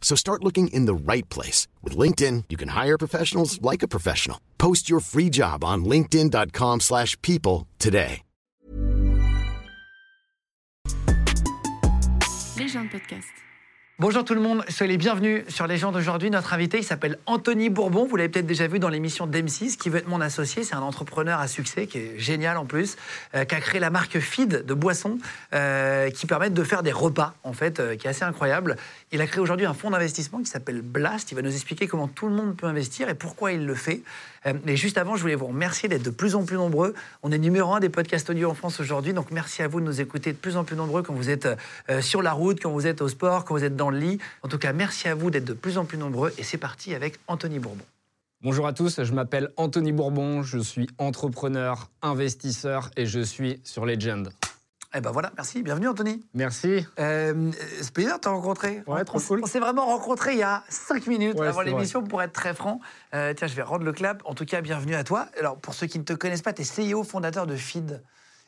So start looking in the right place. With LinkedIn, you can hire professionals like a professional. Post your free job on linkedin.com slash people today. Légende podcast. Bonjour tout le monde, soyez les bienvenus sur Légende aujourd'hui. Notre invité, il s'appelle Anthony Bourbon. Vous l'avez peut-être déjà vu dans l'émission d'M6, qui veut être mon associé. C'est un entrepreneur à succès, qui est génial en plus, euh, qui a créé la marque Feed de boissons, euh, qui permettent de faire des repas, en fait, euh, qui est assez incroyable. Il a créé aujourd'hui un fonds d'investissement qui s'appelle Blast. Il va nous expliquer comment tout le monde peut investir et pourquoi il le fait. Euh, mais juste avant, je voulais vous remercier d'être de plus en plus nombreux. On est numéro un des podcasts audio en France aujourd'hui, donc merci à vous de nous écouter de plus en plus nombreux quand vous êtes euh, sur la route, quand vous êtes au sport, quand vous êtes dans le lit. En tout cas, merci à vous d'être de plus en plus nombreux et c'est parti avec Anthony Bourbon. Bonjour à tous, je m'appelle Anthony Bourbon, je suis entrepreneur, investisseur et je suis sur Legend. Eh ben voilà, merci, bienvenue Anthony. Merci. Euh, c'est plaisir de te rencontrer. Ouais, On- trop on, cool. on s'est vraiment rencontrés il y a 5 minutes Ouais, avant l'émission, pour être très franc. Euh, tiens, je vais rendre le clap. En tout cas, bienvenue à toi. Alors, pour ceux qui ne te connaissent pas, tu es CEO fondateur de Feed.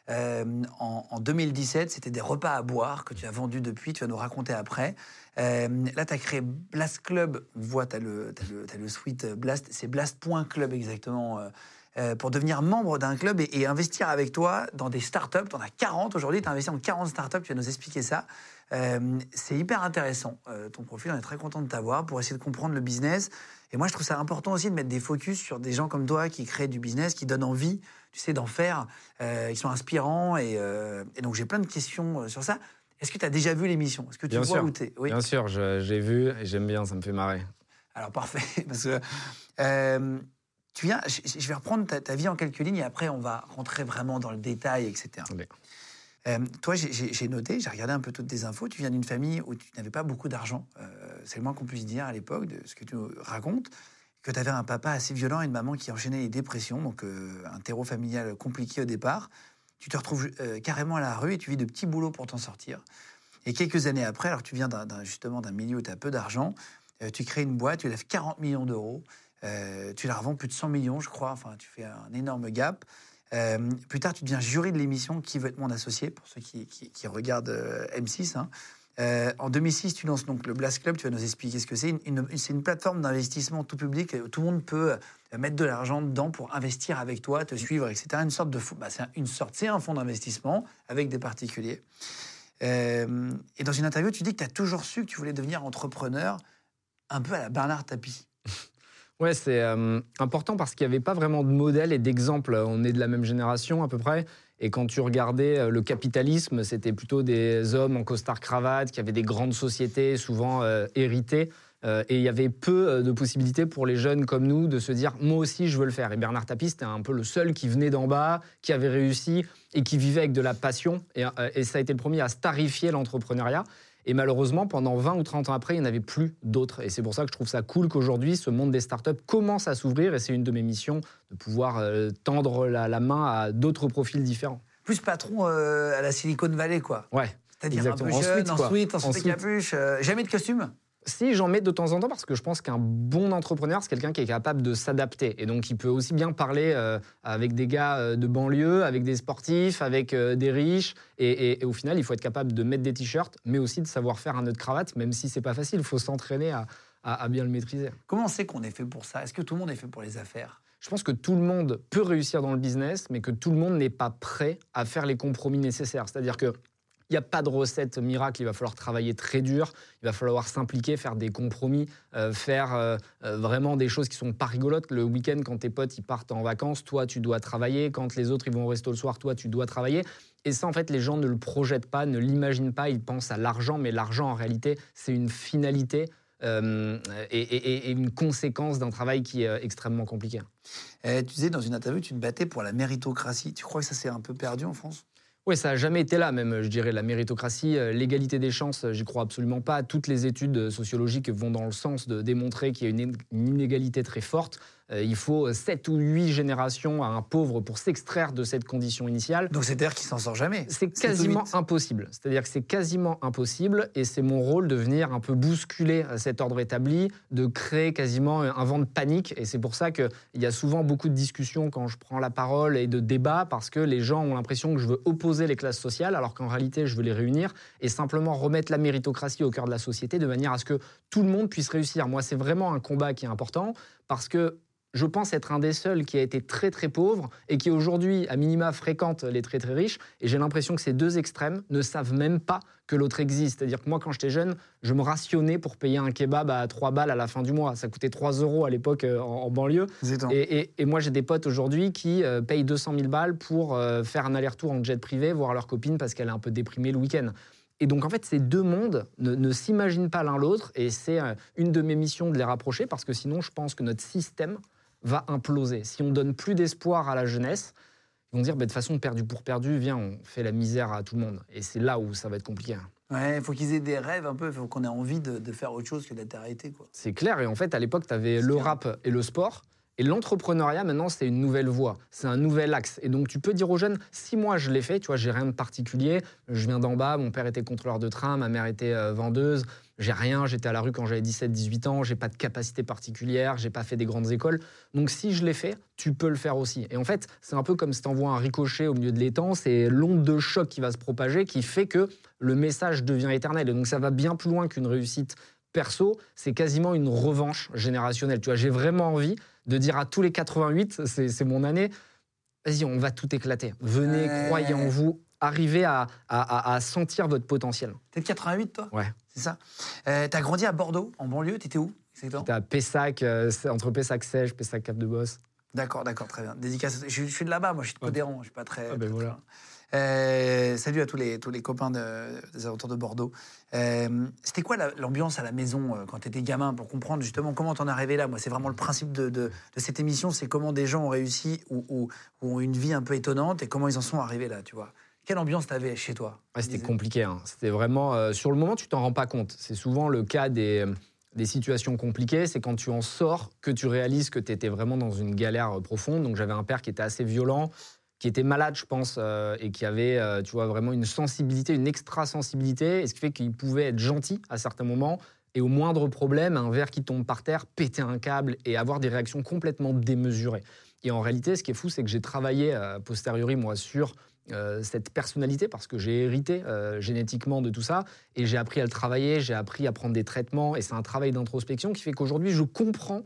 Euh, en, en 2017, c'était des repas à boire que tu as vendus depuis, tu vas nous raconter après. Euh, là, tu as créé Blast Club. On voit, tu as le, t'as le, suite Blast, c'est blast.club exactement. Euh, pour devenir membre d'un club et, et investir avec toi dans des startups. Tu en as 40 aujourd'hui, tu as investi dans 40 startups, tu vas nous expliquer ça. Euh, c'est hyper intéressant, euh, ton profil, on est très content de t'avoir pour essayer de comprendre le business. Et moi, je trouve ça important aussi de mettre des focus sur des gens comme toi qui créent du business, qui donnent envie, tu sais, d'en faire, euh, qui sont inspirants. Et, et donc, j'ai plein de questions sur ça. Est-ce que tu as déjà vu l'émission? Est-ce que tu Bien vois sûr. où Oui. Bien sûr, j'ai vu et j'aime bien, ça me fait marrer. Alors parfait, parce que tu viens, je, vais reprendre ta, ta vie en quelques lignes et après on va rentrer vraiment dans le détail, etc. Euh, toi, j'ai- noté, j'ai regardé un peu toutes tes infos. Tu viens d'une famille où tu n'avais pas beaucoup d'argent. Euh, C'est le moins qu'on puisse dire à l'époque de ce que tu nous racontes. Que tu avais un papa assez violent et une maman qui enchaînait les dépressions, donc euh, un terreau familial compliqué au départ. Tu te retrouves carrément à la rue et tu vis de petits boulots pour t'en sortir. Et quelques années après, alors tu viens justement d'un milieu où tu as peu d'argent, tu crées une boîte, tu lèves 40 millions d'euros, euh, tu la revends plus de 100 millions, je crois, enfin tu fais un énorme gap. Euh, plus tard, tu deviens jury de l'émission Qui veut être mon associé, pour ceux qui, regardent euh, M6. hein. En 2006, tu lances donc le Blast Club, tu vas nous expliquer ce que c'est. C'est une plateforme d'investissement tout public, où tout le monde peut mettre de l'argent dedans pour investir avec toi, te suivre, etc. Une sorte de bah, c'est c'est un fonds d'investissement avec des particuliers. Et dans une interview, tu dis que tu as toujours su que tu voulais devenir entrepreneur, un peu à la Bernard Tapie. Ouais, c'est euh, important parce qu'il n'y avait pas vraiment de modèle et d'exemple. On est de la même génération à peu près. Et quand tu regardais euh, le capitalisme, c'était plutôt des hommes en costard-cravate qui avaient des grandes sociétés, souvent euh, héritées. Et il y avait peu de possibilités pour les jeunes comme nous de se dire moi aussi je veux le faire. Et Bernard Tapie, c'était un peu le seul qui venait d'en bas, qui avait réussi et qui vivait avec de la passion. Et, et ça a été le premier à starifier l'entrepreneuriat. Et malheureusement, pendant 20 ou 30 ans après, il n'y en avait plus d'autres. Et c'est pour ça que je trouve ça cool qu'aujourd'hui, ce monde des startups commence à s'ouvrir. Et c'est une de mes missions de pouvoir euh, tendre la, la main à d'autres profils différents. Plus patron euh, à la Silicon Valley, quoi. Ouais. C'est-à-dire un peu jeune, suite, en quoi. suite, en En suite suite. capuche, euh, jamais de costume? Si j'en mets de temps en temps, parce que je pense qu'un bon entrepreneur, c'est quelqu'un qui est capable de s'adapter. Et donc, il peut aussi bien parler euh, avec des gars euh, de banlieue, avec des sportifs, avec euh, des riches. Et, et- et au final, il faut être capable de mettre des t-shirts, mais aussi de savoir faire un nœud de cravate, même si c'est pas facile. Il faut s'entraîner à- à- à bien le maîtriser. Comment on sait qu'on est fait pour ça? Est-ce que tout le monde est fait pour les affaires? Je pense que tout le monde peut réussir dans le business, mais que tout le monde n'est pas prêt à faire les compromis nécessaires. C'est-à-dire que il n'y a pas de recette miracle, il va falloir travailler très dur, il va falloir s'impliquer, faire des compromis, euh, faire euh, euh, vraiment des choses qui sont pas rigolotes. Le week-end, quand tes potes ils partent en vacances, toi tu dois travailler. Quand les autres ils vont au resto le soir, toi tu dois travailler. Et ça, en fait, les gens ne le projettent pas, ne l'imaginent pas. Ils pensent à l'argent, mais l'argent, en réalité, c'est une finalité et, une conséquence d'un travail qui est extrêmement compliqué. Eh, Tu disais dans une interview, tu te battais pour la méritocratie. Tu crois que ça s'est un peu perdu en France? Oui, ça n'a jamais été là, même, je dirais, la méritocratie, euh, l'égalité des chances, j'y crois absolument pas. Toutes les études sociologiques vont dans le sens de démontrer qu'il y a une inégalité très forte. Euh, il faut 7 ou 8 générations à un pauvre pour s'extraire de cette condition initiale. Donc c'est-à-dire qu'il s'en sort jamais C'est quasiment impossible. C'est-à-dire que c'est quasiment impossible et c'est mon rôle de venir un peu bousculer cet ordre établi, de créer quasiment un vent de panique. Et c'est pour ça qu'il y a souvent beaucoup de discussions quand je prends la parole et de débats parce que les gens ont l'impression que je veux opposer les classes sociales alors qu'en réalité je veux les réunir et simplement remettre la méritocratie au cœur de la société de manière à ce que tout le monde puisse réussir. Moi, c'est vraiment un combat qui est important parce que je pense être un des seuls qui a été très très pauvre et qui aujourd'hui, à minima, fréquente les très très riches. Et j'ai l'impression que ces deux extrêmes ne savent même pas que l'autre existe. C'est-à-dire que moi, quand j'étais jeune, je me rationnais pour payer un kebab à 3 balles à la fin du mois. Ça coûtait 3 euros à l'époque euh, en, banlieue. Et, moi, j'ai des potes aujourd'hui qui euh, payent 200 000 balles pour euh, faire un aller-retour en jet privé, voir leur copine parce qu'elle est un peu déprimée le week-end. Et donc, en fait, ces deux mondes ne, ne s'imaginent pas l'un l'autre. Et c'est une de mes missions de les rapprocher parce que sinon, je pense que notre système va imploser. Si on donne plus d'espoir à la jeunesse, ils vont dire bah, de façon perdu pour perdu, viens, on fait la misère à tout le monde. Et c'est là où ça va être compliqué. Ouais, il faut qu'ils aient des rêves un peu, il faut qu'on ait envie de, faire autre chose que d'être arrêté. C'est clair, et en fait, à l'époque, tu avais le rap et le sport. Et l'entrepreneuriat, maintenant, c'est une nouvelle voie, c'est un nouvel axe. Et donc, tu peux dire aux jeunes, si moi je l'ai fait, tu vois, j'ai rien de particulier, je viens d'en bas, mon père était contrôleur de train, ma mère était euh, vendeuse, j'ai rien, j'étais à la rue quand j'avais 17-18 ans, j'ai pas de capacité particulière, j'ai pas fait des grandes écoles. Donc, si je l'ai fait, tu peux le faire aussi. Et en fait, c'est un peu comme si tu envoies un ricochet au milieu de l'étang, c'est l'onde de choc qui va se propager qui fait que le message devient éternel. Et donc, ça va bien plus loin qu'une réussite perso, c'est quasiment une revanche générationnelle. Tu vois, j'ai vraiment envie de dire à tous les 88, c'est mon année, vas-y, on va tout éclater. Venez, croyez en vous, arrivez à, à, sentir votre potentiel. T'es de 88, toi? Ouais. C'est ça. Euh, T'as grandi à Bordeaux, en banlieue, t'étais où J'étais à Pessac, euh, entre Pessac-Sège, Pessac-Cap-de-Bosse. D'accord, d'accord, très bien. Dédicace. Je, suis de là-bas, moi, je suis de Codéran, je suis pas très. Ah ben voilà. Euh, salut à tous les, tous les copains des alentours de Bordeaux. Euh, c'était quoi l'ambiance à la maison euh, quand tu étais gamin pour comprendre justement comment t'en es arrivé là? Moi, c'est vraiment le principe de, de, cette émission c'est comment des gens ont réussi ou, ont une vie un peu étonnante et comment ils en sont arrivés là, tu vois. Quelle ambiance t'avais chez toi? C'était compliqué. Hein. C'était vraiment. sur le moment, tu t'en rends pas compte. C'est souvent le cas des des situations compliquées, c'est quand tu en sors que tu réalises que tu étais vraiment dans une galère profonde. Donc j'avais un père qui était assez violent, qui était malade, je pense, euh, et qui avait, euh, tu vois, vraiment une sensibilité, une extra-sensibilité, et ce qui fait qu'il pouvait être gentil à certains moments, et au moindre problème, un verre qui tombe par terre, péter un câble et avoir des réactions complètement démesurées. Et en réalité, ce qui est fou, c'est que j'ai travaillé a posteriori, sur euh, cette personnalité parce que j'ai hérité génétiquement de tout ça et j'ai appris à le travailler, j'ai appris à prendre des traitements et c'est un travail d'introspection qui fait qu'aujourd'hui je comprends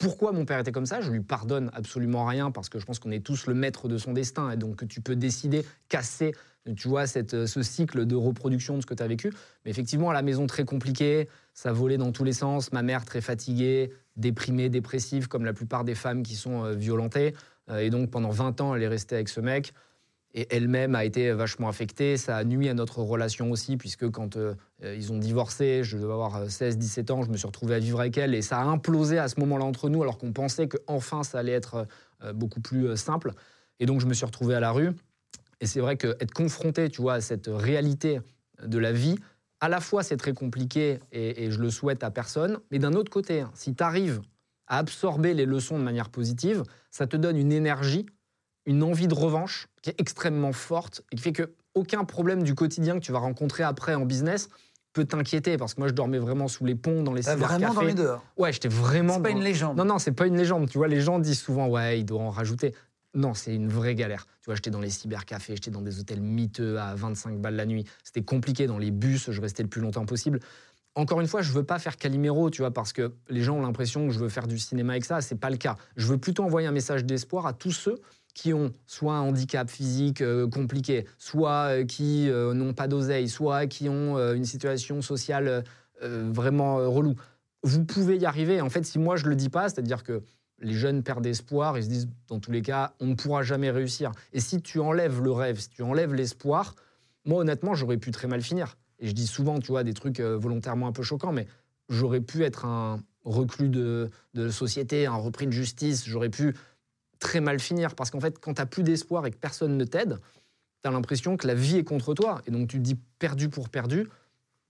pourquoi mon père était comme ça? Je lui pardonne absolument rien parce que je pense qu'on est tous le maître de son destin et donc tu peux décider, casser, tu vois, cette, ce cycle de reproduction de ce que tu as vécu. Mais effectivement, à la maison, très compliqué, ça volait dans tous les sens. Ma mère, très fatiguée, déprimée, dépressive, comme la plupart des femmes qui sont euh, violentées. Euh, et donc, pendant 20 ans, elle est restée avec ce mec et elle-même a été vachement affectée. Ça a nuit à notre relation aussi, puisque quand euh, ils ont divorcé, je devais avoir 16-17 ans, je me suis retrouvé à vivre avec elle, et ça a implosé à ce moment-là entre nous, alors qu'on pensait qu'enfin ça allait être euh, beaucoup plus euh, simple. Et donc je me suis retrouvé à la rue. Et c'est vrai qu'être confronté, tu vois, à cette réalité de la vie, à la fois c'est très compliqué, et, et, je le souhaite à personne, mais d'un autre côté, hein, si tu arrives à absorber les leçons de manière positive, ça te donne une énergie une envie de revanche qui est extrêmement forte et qui fait que aucun problème du quotidien que tu vas rencontrer après en business peut t'inquiéter parce que moi je dormais vraiment sous les ponts dans les cybercafés. Vraiment dormi dehors. Ouais, j'étais vraiment. C'est pas une légende. Non non, c'est pas une légende. Tu vois, les gens disent souvent ouais, il doit en rajouter. Non, c'est une vraie galère. Tu vois, j'étais dans les cybercafés, j'étais dans des hôtels miteux à 25 balles la nuit. C'était compliqué dans les bus, je restais le plus longtemps possible. Encore une fois, je veux pas faire Calimero, tu vois, parce que les gens ont l'impression que je veux faire du cinéma avec ça. C'est pas le cas. Je veux plutôt envoyer un message d'espoir à tous ceux qui ont soit un handicap physique euh, compliqué, soit euh, qui euh, n'ont pas d'oseille, soit qui ont une situation sociale vraiment relou. Vous pouvez y arriver. En fait, si moi je le dis pas, c'est-à-dire que les jeunes perdent espoir, ils se disent dans tous les cas, on ne pourra jamais réussir. Et si tu enlèves le rêve, si tu enlèves l'espoir, moi honnêtement, j'aurais pu très mal finir. Et je dis souvent, tu vois, des trucs volontairement un peu choquants, mais j'aurais pu être un reclus de, de société, un repris de justice, j'aurais pu très mal finir. Parce qu'en fait, quand tu n'as plus d'espoir et que personne ne t'aide, tu as l'impression que la vie est contre toi. Et donc tu te dis perdu pour perdu,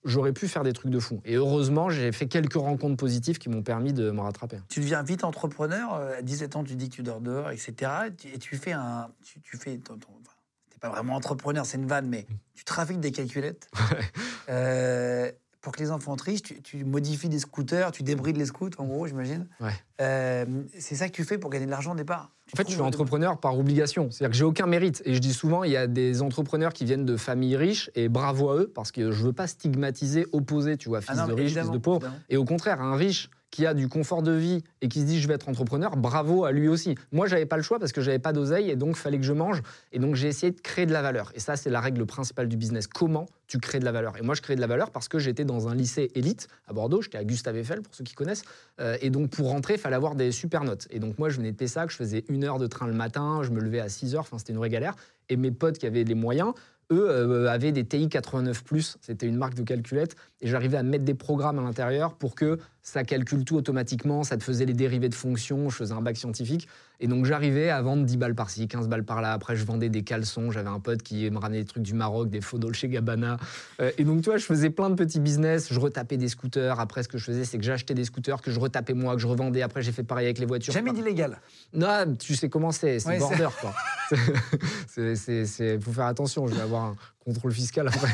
j'aurais pu faire des trucs de fou. Et heureusement, j'ai fait quelques rencontres positives qui m'ont permis de me rattraper. Tu deviens vite entrepreneur. euh, À 17 ans, tu dis que tu dors dehors, etc. Et tu fais un. Tu, tu fais. ton- ton- enfin, t'es pas vraiment entrepreneur, c'est une vanne, mais tu trafiques des calculettes. Euh, pour que les enfants trichent, tu, tu modifies des scooters, tu débrides les scouts, en gros, j'imagine. Ouais. Euh, c'est ça que tu fais pour gagner de l'argent au départ. En fait, je suis entrepreneur par obligation. C'est-à-dire que j'ai aucun mérite. Et je dis souvent, il y a des entrepreneurs qui viennent de familles riches, et bravo à eux, parce que je veux pas stigmatiser, opposer, tu vois, fils Ah non, de riche, fils de pauvre. évidemment. Et au contraire, un riche qui a du confort de vie et qui se dit je vais être entrepreneur, bravo à lui aussi. Moi, j'avais pas le choix parce que j'avais pas d'oseille et donc fallait que je mange. Et donc j'ai essayé de créer de la valeur. Et ça, c'est la règle principale du business. Comment tu crées de la valeur? Et moi, je crée de la valeur parce que j'étais dans un lycée élite à Bordeaux. J'étais à Gustave Eiffel pour ceux qui connaissent. Euh, et donc pour rentrer, fallait avoir des super notes. Et donc moi, je venais de Pessac, je faisais une heure de train le matin, je me levais à 6 heures. C'était une vraie galère. Et mes potes qui avaient les moyens, eux euh, avaient des TI 89+, c'était une marque de calculette, et j'arrivais à mettre des programmes à l'intérieur pour que ça calcule tout automatiquement, ça te faisait les dérivés de fonctions, je faisais un bac scientifique, et donc j'arrivais à vendre 10 balles par-ci, 15 balles par-là, après je vendais des caleçons, j'avais un pote qui me ramenait des trucs du Maroc, des faux Dolce Gabbana, Euh, et donc tu vois, je faisais plein de petits business, je retapais des scooters, après ce que je faisais, c'est que j'achetais des scooters, que je retapais moi, que je revendais, après j'ai fait pareil avec les voitures. Jamais d'illégal. Non, tu sais comment c'est, c'est Ouais, border, quoi. C'est- faut faire attention, je vais avoir un contrôle fiscal après.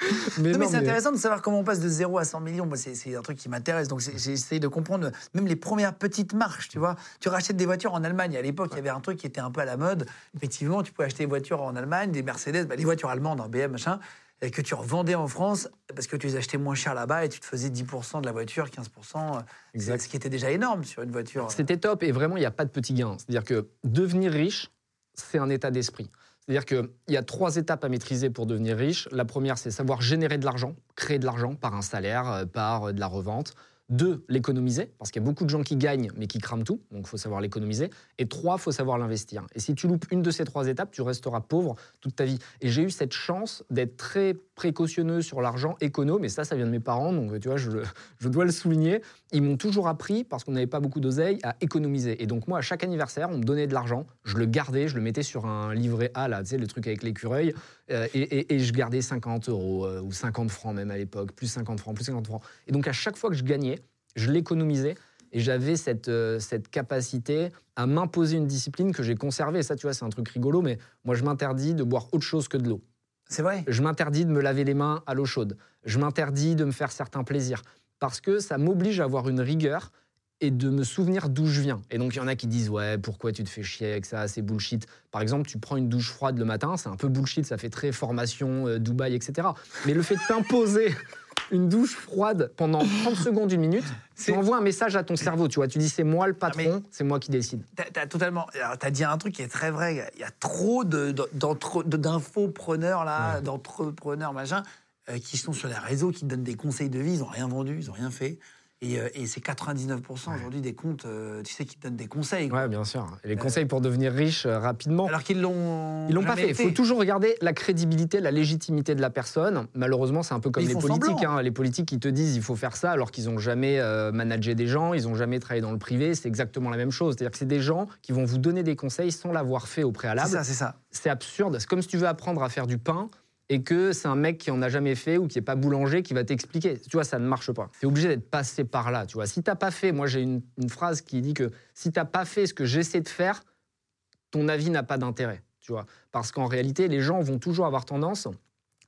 mais non, mais c'est mais- intéressant de savoir comment on passe de 0 à 100 millions. Moi, c'est un truc qui m'intéresse. Donc, c'est- j'essaie de comprendre même les premières petites marches, tu vois. Tu rachètes des voitures en Allemagne. À l'époque, il y avait un truc qui était un peu à la mode. Effectivement, tu pouvais acheter des voitures en Allemagne, des Mercedes, bah, les voitures allemandes, un BM, machin, et que tu revendais en France parce que tu les achetais moins cher là-bas et tu te faisais 10% de la voiture, 15%. euh, Exact. Ce qui était déjà énorme sur une voiture. C'était top et vraiment, il n'y a pas de petit gain. C'est-à-dire que devenir riche, c'est un état d'esprit. C'est-à-dire qu'il y a trois étapes à maîtriser pour devenir riche. La première, c'est savoir générer de l'argent, créer de l'argent par un salaire, euh, par euh, de la revente. Deux, l'économiser, parce qu'il y a beaucoup de gens qui gagnent mais qui crament tout, donc il faut savoir l'économiser. Et trois, il faut savoir l'investir. Et si tu loupes une de ces trois étapes, tu resteras pauvre toute ta vie. Et j'ai eu cette chance d'être très précautionneux sur l'argent, économe, et ça, ça vient de mes parents, donc tu vois, je, je dois le souligner. Ils m'ont toujours appris, parce qu'on n'avait pas beaucoup d'oseille, à économiser. Et donc moi, à chaque anniversaire, on me donnait de l'argent, je le gardais, je le mettais sur un livret A, là, tu sais, le truc avec l'écureuil, euh, et, et- et je gardais 50 euros, euh, ou 50 francs même à l'époque, plus 50 francs, plus 50 francs. Et donc à chaque fois que je gagnais, je l'économisais, et j'avais cette, euh, cette capacité à m'imposer une discipline que j'ai conservée. Et ça, tu vois, c'est un truc rigolo, mais moi, je m'interdis de boire autre chose que de l'eau. C'est vrai? Je m'interdis de me laver les mains à l'eau chaude. Je m'interdis de me faire certains plaisirs. Parce que ça m'oblige à avoir une rigueur et de me souvenir d'où je viens. Et donc, il y en a qui disent Ouais, pourquoi tu te fais chier avec ça C'est bullshit. Par exemple, tu prends une douche froide le matin, c'est un peu bullshit, ça fait très formation, euh, Dubaï, etc. Mais le fait de t'imposer une douche froide pendant 30 secondes, une minute, tu C'est- envoies un message à ton cerveau. Tu vois, tu dis C'est moi le patron, mais- c'est moi qui décide. T'as as totalement. T'as dit un truc qui est très vrai. Il y a trop d'infopreneurs là, d'entrepreneurs machin, euh, qui sont sur les réseaux, qui te donnent des conseils de vie. Ils n'ont rien vendu, ils n'ont rien fait. Et, euh, et c'est 99% aujourd'hui des comptes, euh, tu sais, qui te donnent des conseils. quoi. Ouais, bien sûr. Et les conseils pour devenir riche euh, rapidement. Alors qu'ils l'ont. Ils l'ont pas fait. Il faut toujours regarder la crédibilité, la légitimité de la personne. Malheureusement, c'est un peu comme ils les politiques. hein. Les politiques qui te disent il faut faire ça alors qu'ils n'ont jamais euh, managé des gens, ils n'ont jamais travaillé dans le privé. C'est exactement la même chose. C'est-à-dire que c'est des gens qui vont vous donner des conseils sans l'avoir fait au C'est préalable. ça, c'est ça. C'est absurde. C'est comme si tu veux apprendre à faire du pain et que c'est un mec qui en a jamais fait ou qui est pas boulanger qui va t'expliquer. Tu vois, ça ne marche pas. Tu es obligé d'être passé par là. Tu vois, si t'as pas fait, moi j'ai une, une phrase qui dit que si t'as pas fait ce que j'essaie de faire, ton avis n'a pas d'intérêt. Tu vois, parce qu'en réalité, les gens vont toujours avoir tendance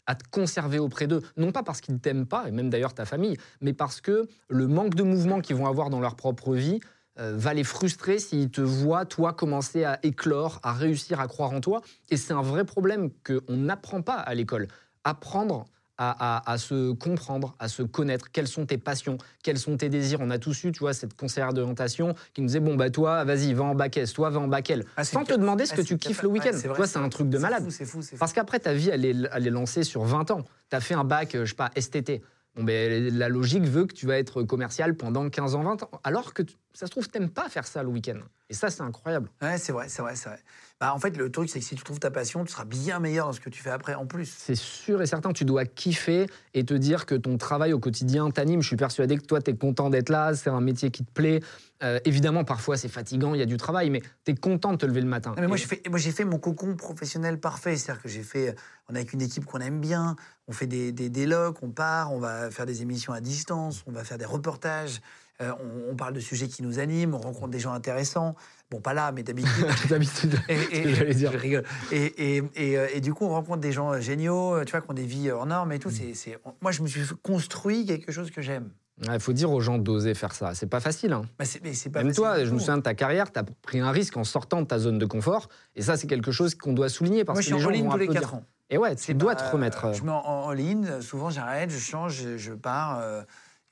à te conserver auprès d'eux, non pas parce qu'ils t'aiment pas, et même d'ailleurs ta famille, mais parce que le manque de mouvement qu'ils vont avoir dans leur propre vie va les frustrer s'ils te voient, toi, commencer à éclore, à réussir à croire en toi. Et c'est un vrai problème qu'on n'apprend pas à l'école. Apprendre à, à- à se comprendre, à se connaître, quelles sont tes passions, quels sont tes désirs? On a tous eu, tu vois, cette conseillère d'orientation qui nous disait, bon, bah toi, vas-y, va en bac S, toi, va en bac L. Ah, Sans te demander ce ah, que tu kiffes le week-end. toi, c'est un truc de malade. fou, C'est fou, c'est fou. Parce qu'après, ta vie, elle est, elle est lancée sur 20 ans. Tu as fait un bac, euh, je sais pas, STT. Bon, ben, la logique veut que tu vas être commercial pendant 15 ans, 20 ans. Alors que tu ça se trouve, t'aimes pas faire ça le week-end. Et ça, c'est incroyable. Ouais, c'est vrai, c'est vrai, c'est vrai. Bah, en fait, le truc, c'est que si tu trouves ta passion, tu seras bien meilleur dans ce que tu fais après, en plus. C'est sûr et certain, tu dois kiffer et te dire que ton travail au quotidien t'anime. Je suis persuadé que toi, tu es content d'être là, c'est un métier qui te plaît. Euh, évidemment, parfois, c'est fatigant, il y a du travail, mais tu es content de te lever le matin. Non, mais moi, Et- j'ai fait, moi, j'ai fait mon cocon professionnel parfait. C'est-à-dire que j'ai fait, on est avec une équipe qu'on aime bien, on fait des, des, des locs, on part, on va faire des émissions à distance, on va faire des reportages, euh, on, on parle de sujets qui nous animent, on rencontre des gens intéressants. Bon, pas là, mais d'habitude. D'habitude, j'allais dire. Je rigole. Et, et, et, euh, et du coup, on rencontre des gens euh, géniaux, tu vois, qui ont des vies hors normes et tout. C'est, c'est- Moi, je me suis construit quelque chose que j'aime. Il faut dire aux gens d'oser faire ça. C'est pas facile. hein. Bah, c'est, mais c'est pas Même facile toi, je me souviens de ta carrière, tu as pris un risque en sortant de ta zone de confort. Et ça, c'est quelque chose qu'on doit souligner parce Moi, je que suis les en gens ligne tous les applaudir. 4 ans. Et ouais, tu C'est dois pas- te remettre. euh, Je me mets en, en ligne, souvent j'arrête, je change, je, je pars. euh,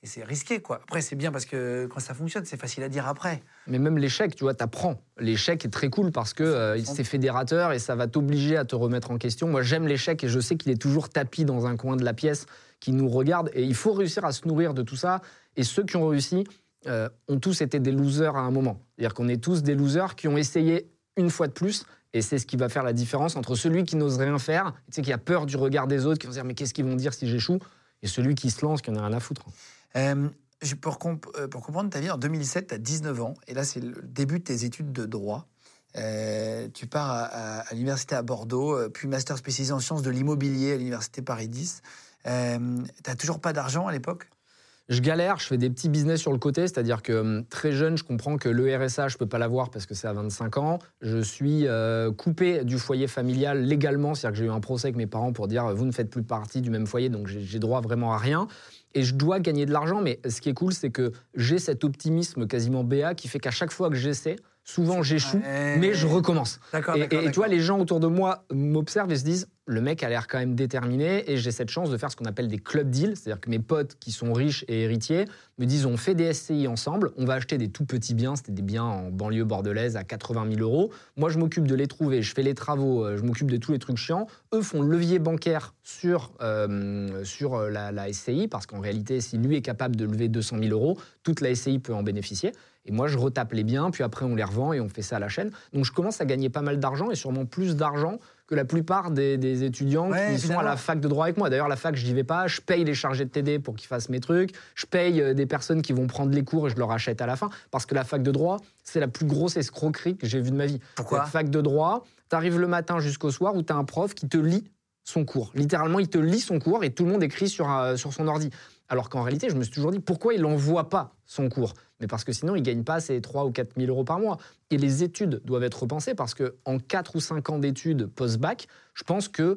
et c'est risqué, quoi. Après, c'est bien parce que quand ça fonctionne, c'est facile à dire après. Mais même l'échec, tu vois, t'apprends. L'échec est très cool parce que euh, c'est fédérateur et ça va t'obliger à te remettre en question. Moi, j'aime l'échec et je sais qu'il est toujours tapis dans un coin de la pièce qui nous regarde. Et il faut réussir à se nourrir de tout ça. Et ceux qui ont réussi euh, ont tous été des losers à un moment. C'est-à-dire qu'on est tous des losers qui ont essayé une fois de plus. Et c'est ce qui va faire la différence entre celui qui n'ose rien faire, tu sais, qui a peur du regard des autres, qui vont se dire mais qu'est-ce qu'ils vont dire si j'échoue, et celui qui se lance, qui en a rien à foutre. Euh, euh, pour comprendre ta vie, en 2007, tu as 19 ans, et là, c'est le début de tes études de droit. Euh, tu pars à, l'université à Bordeaux, puis master spécialisé en sciences de l'immobilier à l'université Paris 10. Euh, tu toujours pas d'argent à l'époque? Je galère, je fais des petits business sur le côté, c'est-à-dire que hum, très jeune, je comprends que le RSA, je peux pas l'avoir parce que c'est à 25 ans. Je suis coupé du foyer familial légalement, c'est-à-dire que j'ai eu un procès avec mes parents pour dire vous ne faites plus partie du même foyer, donc j'ai droit vraiment à rien. Et je dois gagner de l'argent, mais ce qui est cool, c'est que j'ai cet optimisme quasiment béat qui fait qu'à chaque fois que j'essaie, souvent j'échoue, mais je recommence. D'accord, Et, d'accord, et- et tu vois, les gens autour de moi m'observent et se disent le mec a l'air quand même déterminé et j'ai cette chance de faire ce qu'on appelle des club deals, c'est-à-dire que mes potes qui sont riches et héritiers me disent on fait des SCI ensemble, on va acheter des tout petits biens, c'était des biens en banlieue bordelaise à 80 000 euros. Moi, je m'occupe de les trouver, je fais les travaux, euh, je m'occupe de tous les trucs chiants. Eux font le levier bancaire sur, euh, sur euh, la, la SCI parce qu'en réalité, si lui est capable de lever 200 000 euros, toute la SCI peut en bénéficier. Et moi, je retape les biens, puis après, on les revend et on fait ça à la chaîne. Donc, je commence à gagner pas mal d'argent et sûrement plus d'argent que la plupart des, des étudiants Ouais, qui sont à la fac de droit avec moi. D'ailleurs, la fac, je n'y vais pas. Je paye les chargés de TD pour qu'ils fassent mes trucs. Je paye euh, des personnes qui vont prendre les cours et je leur achète à la fin. Parce que la fac de droit, c'est la plus grosse escroquerie que j'ai vue de ma vie. Pourquoi La fac de droit, tu arrives le matin jusqu'au soir où tu as un prof qui te lit son cours. Littéralement, il te lit son cours et tout le monde écrit sur, euh, sur son ordi. Alors qu'en réalité, je me suis toujours dit pourquoi il n'envoie pas son cours? Mais parce que sinon, il ne gagne pas ses 3 ou 4 000 euros par mois. Et les études doivent être repensées parce qu'en 4 ou 5 ans d'études post-bac, je pense que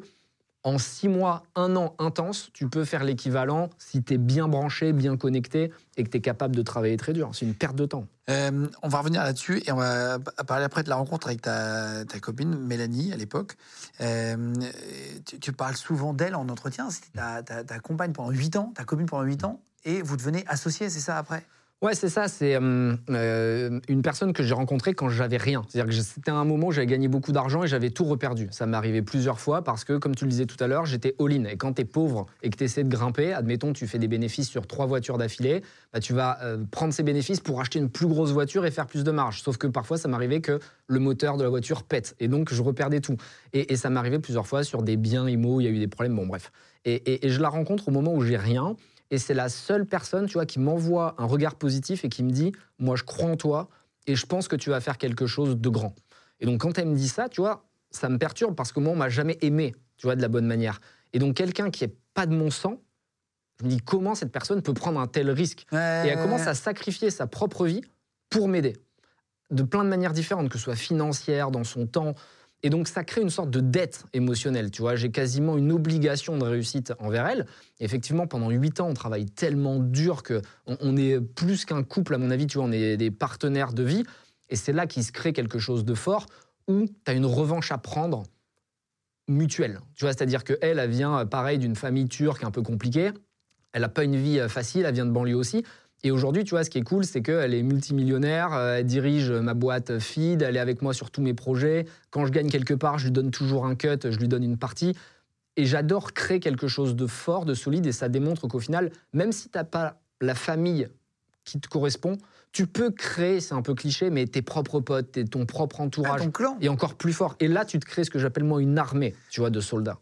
en 6 mois, 1 an intense, tu peux faire l'équivalent si tu es bien branché, bien connecté et que tu es capable de travailler très dur. C'est une perte de temps. Euh, on va revenir là-dessus et on va parler après de la rencontre avec ta, ta copine Mélanie à l'époque. Euh, tu, parles souvent d'elle en entretien. C'était ta, ta, ta compagne pendant 8 ans, ta copine pendant 8 ans, et vous devenez associés, c'est ça après? Ouais, c'est ça. C'est euh, une personne que j'ai rencontrée quand j'avais rien. C'est-à-dire que c'était un moment où j'avais gagné beaucoup d'argent et j'avais tout reperdu. Ça m'est arrivé plusieurs fois parce que, comme tu le disais tout à l'heure, j'étais all-in. Et quand tu es pauvre et que tu essaies de grimper, admettons, tu fais des bénéfices sur trois voitures d'affilée, bah, tu vas euh, prendre ces bénéfices pour acheter une plus grosse voiture et faire plus de marge. Sauf que parfois, ça m'arrivait que le moteur de la voiture pète. Et donc, je reperdais tout. Et, ça m'arrivait plusieurs fois sur des biens IMO, il y a eu des problèmes. Bon, bref. Et- et je la rencontre au moment où j'ai rien. Et c'est la seule personne, tu vois, qui m'envoie un regard positif et qui me dit, moi, je crois en toi et je pense que tu vas faire quelque chose de grand. Et donc, quand elle me dit ça, tu vois, ça me perturbe parce que moi, on m'a jamais aimé, tu vois, de la bonne manière. Et donc, quelqu'un qui est pas de mon sang, je me dis, comment cette personne peut prendre un tel risque et elle commence à sacrifier sa propre vie pour m'aider. De plein de manières différentes, que ce soit financière, dans son temps. Et donc, ça crée une sorte de dette émotionnelle. Tu vois, j'ai quasiment une obligation de réussite envers elle. Effectivement, pendant huit ans, on travaille tellement dur que on, est plus qu'un couple, à mon avis. Tu vois, on est des partenaires de vie. Et c'est là qu'il se crée quelque chose de fort où tu as une revanche à prendre mutuelle. Tu vois, c'est-à-dire qu'elle, elle vient, euh, pareil, d'une famille turque un peu compliquée. Elle n'a pas une vie euh, facile, elle vient de banlieue aussi. Et aujourd'hui, tu vois, ce qui est cool, c'est qu'elle est multimillionnaire, euh, elle dirige ma boîte Feed, elle est avec moi sur tous mes projets. Quand je gagne quelque part, je lui donne toujours un cut, je lui donne une partie. Et j'adore créer quelque chose de fort, de solide, et ça démontre qu'au final, même si tu n'as pas la famille qui te correspond. Tu peux créer, c'est un peu cliché, mais tes propres potes, tes- ton propre Ah, entourage. ton clan. Et encore plus fort. Et là, tu te crées ce que j'appelle moi une armée, tu vois, de soldats.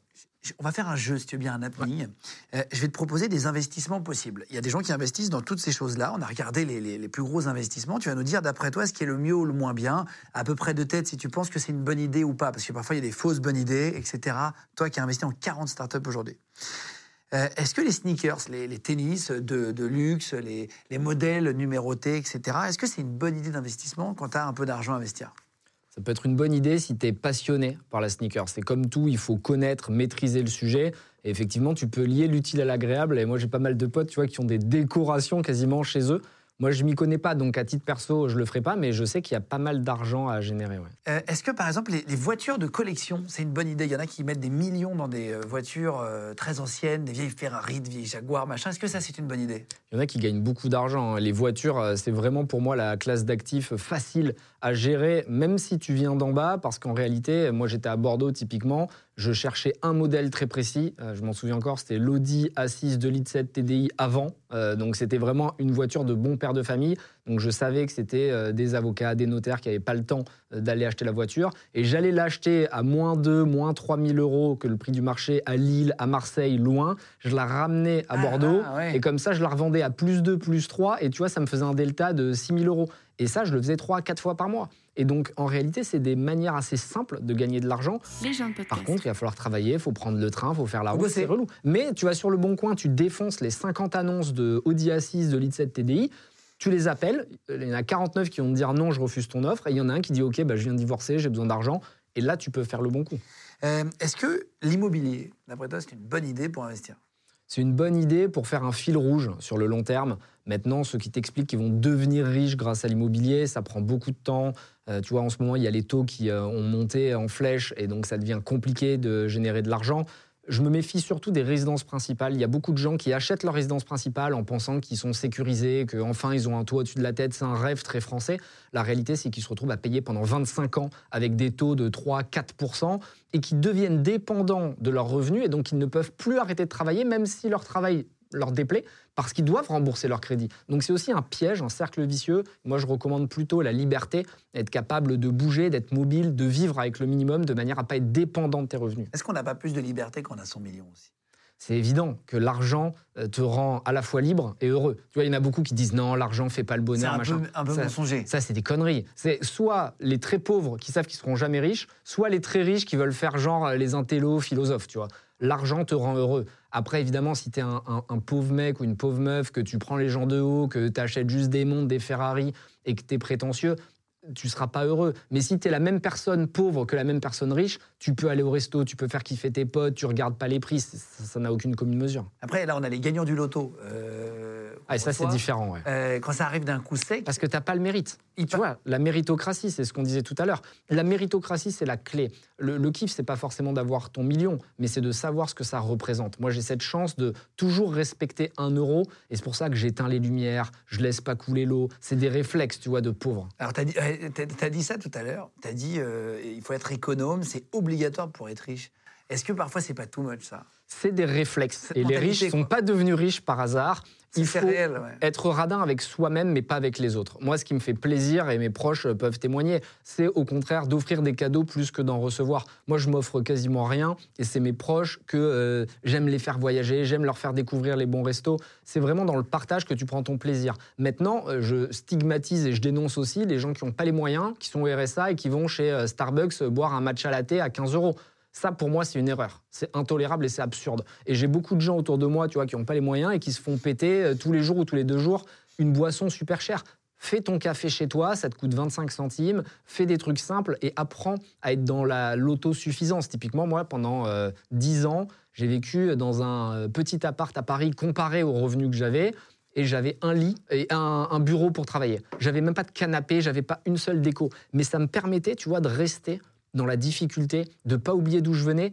On va faire un jeu, si tu veux bien, un happening. Euh, je vais te proposer des investissements possibles. Il y a des gens qui investissent dans toutes ces choses-là. On a regardé les, les- les plus gros investissements. Tu vas nous dire, d'après toi, ce qui est le mieux ou le moins bien, à peu près de tête, si tu penses que c'est une bonne idée ou pas. Parce que parfois, il y a des fausses bonnes idées, etc. Toi qui as investi en 40 startups aujourd'hui. Euh, Est-ce que les sneakers, les, les tennis de, de luxe, les, les modèles numérotés, etc., est-ce que c'est une bonne idée d'investissement quand tu as un peu d'argent à investir? Ça peut être une bonne idée si tu es passionné par la sneaker. C'est comme tout, il faut connaître, maîtriser le sujet. Et effectivement, tu peux lier l'utile à l'agréable. Et moi, j'ai pas mal de potes, tu vois, qui ont des décorations quasiment chez eux. Moi, je m'y connais pas, donc à titre perso, je le ferai pas, mais je sais qu'il y a pas mal d'argent à générer. ouais. Euh, Est-ce que, par exemple, les, les voitures de collection, c'est une bonne idée? Il y en a qui mettent des millions dans des euh, voitures euh, très anciennes, des vieilles Ferrari, des vieilles Jaguar, machin. Est-ce que ça, c'est une bonne idée? Il y en a qui gagnent beaucoup d'argent. hein. Les voitures, c'est vraiment pour moi la classe d'actifs facile à gérer, même si tu viens d'en bas, parce qu'en réalité, moi j'étais à Bordeaux typiquement, je cherchais un modèle très précis. Euh, je m'en souviens encore, c'était l'Audi A6 2 litres 7 TDI avant. Euh, donc c'était vraiment une voiture de bon père de famille. Donc je savais que c'était euh, des avocats, des notaires qui n'avaient pas le temps d'aller acheter la voiture. Et j'allais l'acheter à moins 2, moins 3 000 euros que le prix du marché à Lille, à Marseille, loin. Je la ramenais à Ah, Bordeaux. ah, ouais. Et comme ça, je la revendais à plus 2, plus 3. Et tu vois, ça me faisait un delta de 6 000 euros. Et ça, je le faisais 3 à 4 fois par mois. Et donc, en réalité, c'est des manières assez simples de gagner de l'argent. Les gens. Par contre, il va falloir travailler, il faut prendre le train, il faut faire la route, c'est relou. Mais tu vas sur le bon coin, tu défonces les 50 annonces de Audi A6, de Lead 7 TDI, tu les appelles, il y en a 49 qui vont te dire non, je refuse ton offre, et il y en a un qui dit ok, bah, je viens de divorcer, j'ai besoin d'argent, et là, tu peux faire le bon coup. Euh, Est-ce que l'immobilier, d'après toi, c'est une bonne idée pour investir? C'est une bonne idée pour faire un fil rouge sur le long terme. Maintenant, ceux qui t'expliquent qu'ils vont devenir riches grâce à l'immobilier, ça prend beaucoup de temps. Euh, tu vois, en ce moment, il y a les taux qui euh, ont monté en flèche et donc ça devient compliqué de générer de l'argent. Je me méfie surtout des résidences principales. Il y a beaucoup de gens qui achètent leur résidence principale en pensant qu'ils sont sécurisés, qu'enfin ils ont un toit au-dessus de la tête. C'est un rêve très français. La réalité, c'est qu'ils se retrouvent à payer pendant 25 ans avec des taux de 3-4% et qui deviennent dépendants de leurs revenus et donc ils ne peuvent plus arrêter de travailler même si leur travail leur déplaît parce qu'ils doivent rembourser leur crédit. Donc c'est aussi un piège, un cercle vicieux. Moi, je recommande plutôt la liberté, être capable de bouger, d'être mobile, de vivre avec le minimum de manière à pas être dépendant de tes revenus. Est-ce qu'on n'a pas plus de liberté quand on a 100 millions aussi? C'est évident que l'argent euh, te rend à la fois libre et heureux. Tu vois, il y en a beaucoup qui disent non, l'argent fait pas le bonheur, un machin. peu, un peu Ça- mensonger. Ça, c'est des conneries. C'est soit les très pauvres qui savent qu'ils seront jamais riches, soit les très riches qui veulent faire genre euh, les intellos philosophes, tu vois. L'argent te rend heureux. Après, évidemment, si tu es un, un- pauvre mec ou une pauvre meuf, que tu prends les gens de haut, que tu achètes juste des montres, des Ferrari et que tu es prétentieux, tu seras pas heureux. Mais si tu es la même personne pauvre que la même personne riche, tu peux aller au resto, tu peux faire kiffer tes potes, tu regardes pas les prix, ça n'a aucune commune mesure. Après, là, on a les gagnants du loto. euh, Ah, et ça, c'est différent, ouais. Euh, quand ça arrive d'un coup sec, Parce que tu n'as pas le mérite. Il tu vois, la méritocratie, c'est ce qu'on disait tout à l'heure. La méritocratie, c'est la clé. Le, le kiff, c'est pas forcément d'avoir ton million, mais c'est de savoir ce que ça représente. Moi, j'ai cette chance de toujours respecter un euro, et c'est pour ça que j'éteins les lumières, je laisse pas couler l'eau. C'est des réflexes, tu vois, de pauvre. Alors, tu as, dit ça tout à l'heure. Tu as dit euh, il faut être économe, c'est obligatoire pour être riche. Est-ce que parfois, c'est pas too much, ça? C'est des réflexes. Et les riches sont quoi. pas devenus riches par hasard. C'est Il faut réel, ouais. être radin avec soi-même, mais pas avec les autres. Moi, ce qui me fait plaisir, et mes proches peuvent témoigner, c'est au contraire d'offrir des cadeaux plus que d'en recevoir. Moi, je m'offre quasiment rien, et c'est mes proches que euh, j'aime les faire voyager, j'aime leur faire découvrir les bons restos. C'est vraiment dans le partage que tu prends ton plaisir. Maintenant, euh, je stigmatise et je dénonce aussi les gens qui n'ont pas les moyens, qui sont au RSA et qui vont chez euh, Starbucks euh, boire un matcha latte à 15 euros. Ça, pour moi, c'est une erreur. C'est intolérable et c'est absurde. Et j'ai beaucoup de gens autour de moi, tu vois, qui n'ont pas les moyens et qui se font péter euh, tous les jours ou tous les deux jours une boisson super chère. Fais ton café chez toi, ça te coûte 25 centimes. Fais des trucs simples et apprends à être dans la- l'autosuffisance. Typiquement, moi, pendant euh, 10 ans, j'ai vécu dans un euh, petit appart à Paris comparé aux revenus que j'avais. Et j'avais un lit et un, un bureau pour travailler. J'avais même pas de canapé, j'avais pas une seule déco. Mais ça me permettait, tu vois, de rester dans la difficulté, de pas oublier d'où je venais,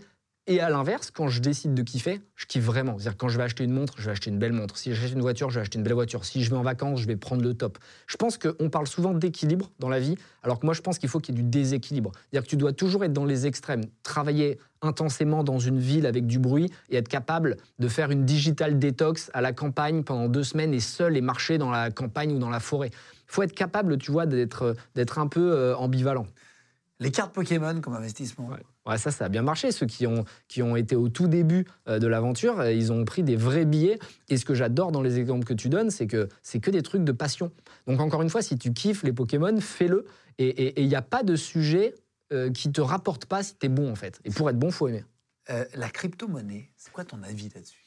Et à l'inverse, quand je décide de kiffer, je kiffe vraiment. C'est-à-dire quand je vais acheter une montre, je vais acheter une belle montre. Si j'achète une voiture, je vais acheter une belle voiture. Si je vais en vacances, je vais prendre le top. Je pense qu'on parle souvent d'équilibre dans la vie, alors que moi je pense qu'il faut qu'il y ait du déséquilibre. C'est-à-dire que tu dois toujours être dans les extrêmes. Travailler intensément dans une ville avec du bruit et être capable de faire une digital détox à la campagne pendant deux semaines et seul et marcher dans la campagne ou dans la forêt. Il faut être capable, tu vois, d'être un peu euh, ambivalent. Les cartes Pokémon comme investissement. Ouais. ça, ça a bien marché. Ceux qui ont, qui ont été au tout début euh, de l'aventure, euh, ils ont pris des vrais billets. Et ce que j'adore dans les exemples que tu donnes, c'est que c'est que des trucs de passion. Donc encore une fois, si tu kiffes les Pokémon, fais-le. Et il n'y a pas de sujet euh, qui te rapporte pas si tu es bon en fait. Et pour être bon, faut aimer. la crypto-monnaie, c'est quoi ton avis là-dessus?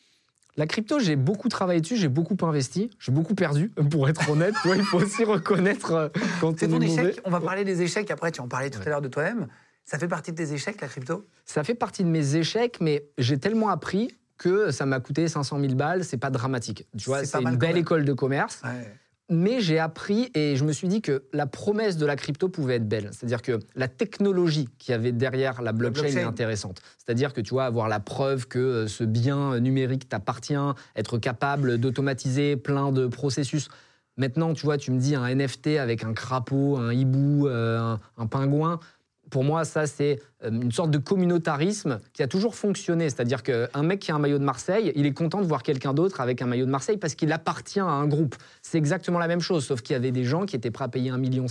La crypto, j'ai beaucoup travaillé dessus, j'ai beaucoup investi, j'ai beaucoup perdu, pour être honnête. il faut aussi reconnaître euh, quand C'est ton échec. On va parler des échecs après. Tu en parlais tout à l'heure de toi-même. Ça fait partie de tes échecs, la crypto? Ça fait partie de mes échecs, mais j'ai tellement appris que ça m'a coûté 500 000 balles. C'est pas dramatique. Tu vois, c'est une belle école de commerce. Ouais mais j'ai appris et je me suis dit que la promesse de la crypto pouvait être belle. C'est-à-dire que la technologie qui avait derrière la blockchain, est intéressante. C'est-à-dire que tu vois, avoir la preuve que euh, ce bien numérique t'appartient, être capable d'automatiser plein de processus. Maintenant, tu vois, tu me dis un NFT avec un crapaud, un hibou, euh, un pingouin pour moi, ça, c'est euh, une sorte de communautarisme qui a toujours fonctionné. C'est-à-dire qu'un mec qui a un maillot de Marseille, il est content de voir quelqu'un d'autre avec un maillot de Marseille parce qu'il appartient à un groupe. C'est exactement la même chose, sauf qu'il y avait des gens qui étaient prêts à payer 1,5 million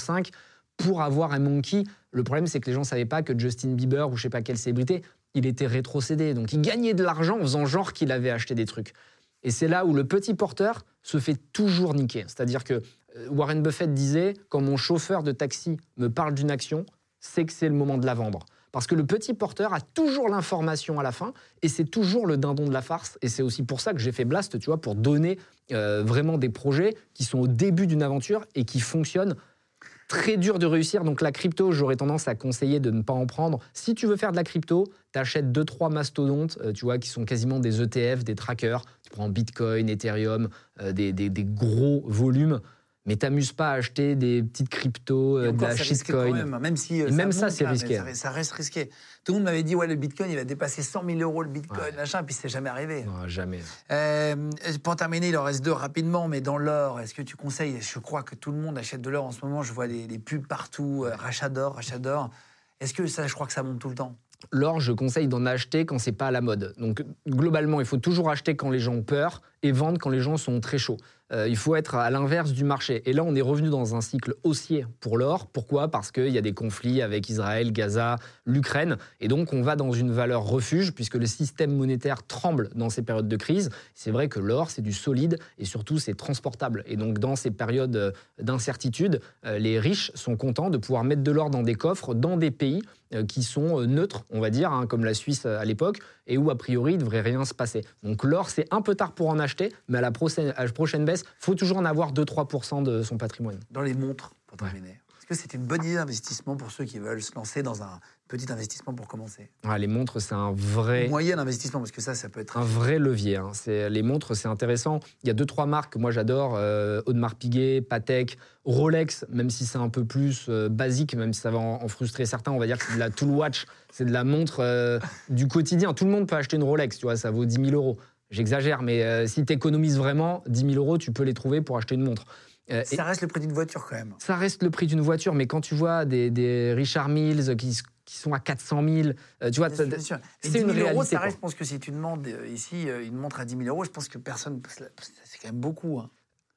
pour avoir un monkey. Le problème, c'est que les gens ne savaient pas que Justin Bieber ou je sais pas quelle célébrité, il était rétrocédé. Donc il gagnait de l'argent en faisant genre qu'il avait acheté des trucs. Et c'est là où le petit porteur se fait toujours niquer. C'est-à-dire que euh, Warren Buffett disait, quand mon chauffeur de taxi me parle d'une action, c'est que c'est le moment de la vendre. Parce que le petit porteur a toujours l'information à la fin et c'est toujours le dindon de la farce. Et c'est aussi pour ça que j'ai fait Blast, tu vois, pour donner euh, vraiment des projets qui sont au début d'une aventure et qui fonctionnent. Très dur de réussir. Donc la crypto, j'aurais tendance à conseiller de ne pas en prendre. Si tu veux faire de la crypto, tu achètes 2-3 mastodontes, euh, tu vois, qui sont quasiment des ETF, des trackers. Tu prends Bitcoin, Ethereum, euh, des, gros volumes mais t'amuses pas à acheter des petites cryptos, euh, de la shitcoin. Même, même, si, euh, même ça, c'est risqué. Ça, reste risqué. Tout le monde m'avait dit, ouais, le bitcoin, il va dépasser 100 000 euros le bitcoin, machin, puis c'est jamais arrivé. Non, jamais. Euh, pour terminer, il en reste deux rapidement, mais dans l'or, est-ce que tu conseilles Je crois que tout le monde achète de l'or en ce moment. Je vois des, pubs partout, rachat d'or, rachat d'or. Est-ce que ça, je crois que ça monte tout le temps? L'or, je conseille d'en acheter quand c'est pas à la mode. Donc globalement, il faut toujours acheter quand les gens ont peur et vendre quand les gens sont très chauds. Euh, il faut être à l'inverse du marché. Et là, on est revenu dans un cycle haussier pour l'or. Pourquoi? Parce qu'il y a des conflits avec Israël, Gaza, l'Ukraine. Et donc, on va dans une valeur refuge, puisque le système monétaire tremble dans ces périodes de crise. C'est vrai que l'or, c'est du solide et surtout, c'est transportable. Et donc, dans ces périodes euh, d'incertitude, euh, les riches sont contents de pouvoir mettre de l'or dans des coffres, dans des pays qui sont neutres, on va dire, hein, comme la Suisse à l'époque, et où, a priori, il ne devrait rien se passer. Donc, l'or, c'est un peu tard pour en acheter, mais à la prochaine, à la prochaine baisse, il faut toujours en avoir 2-3% de son patrimoine. Dans les montres, pour terminer. Est-ce que c'est une bonne idée d'investissement pour ceux qui veulent se lancer dans un petit investissement pour commencer? Les montres, c'est un vrai... Moyen investissement, parce que ça, ça peut être... Un vrai levier. Hein. Les montres, c'est intéressant. Il y a deux, trois marques que moi j'adore. Euh, Audemars Piguet, Patek, Rolex, même si c'est un peu plus euh, basique, même si ça va en, frustrer certains, on va dire que c'est de la tool watch, c'est de la montre euh, du quotidien. Tout le monde peut acheter une Rolex, tu vois, ça vaut 10 000 euros. J'exagère, mais euh, si tu économises vraiment 10 000 euros, tu peux les trouver pour acheter une montre. Euh, ça reste le prix d'une voiture quand même. Ça reste le prix d'une voiture, mais quand tu vois des, Richard Mills qui, sont à 400 000, euh, tu vois, c'est une réalité. Euros, ça reste, je pense que si tu demandes ici une montre à 10 000 euros, je pense que personne. C'est quand même beaucoup. Hein.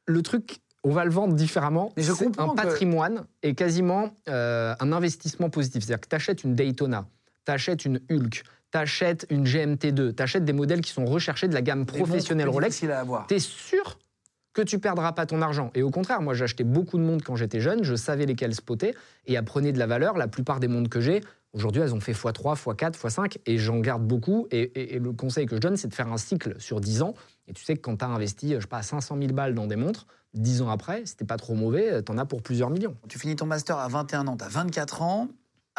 Le truc, on va le vendre différemment. Mais je comprends un patrimoine est quasiment un investissement positif. C'est-à-dire que tu achètes une Daytona, tu achètes une Hulk, t'achètes une GMT2, t'achètes des modèles qui sont recherchés de la gamme professionnelle Rolex, tu es sûr que tu perdras pas ton argent. Et au contraire, moi j'achetais beaucoup de montres quand j'étais jeune, je savais lesquelles spotter et apprenaient de la valeur. La plupart des montres que j'ai, aujourd'hui, elles ont fait x3, x4, x5 et j'en garde beaucoup. Et, le conseil que je donne, c'est de faire un cycle sur 10 ans. Et tu sais que quand tu as investi, je sais pas, 500 000 balles dans des montres, 10 ans après, c'était pas trop mauvais, tu en as pour plusieurs millions. Tu finis ton master à 21 ans, tu as 24 ans,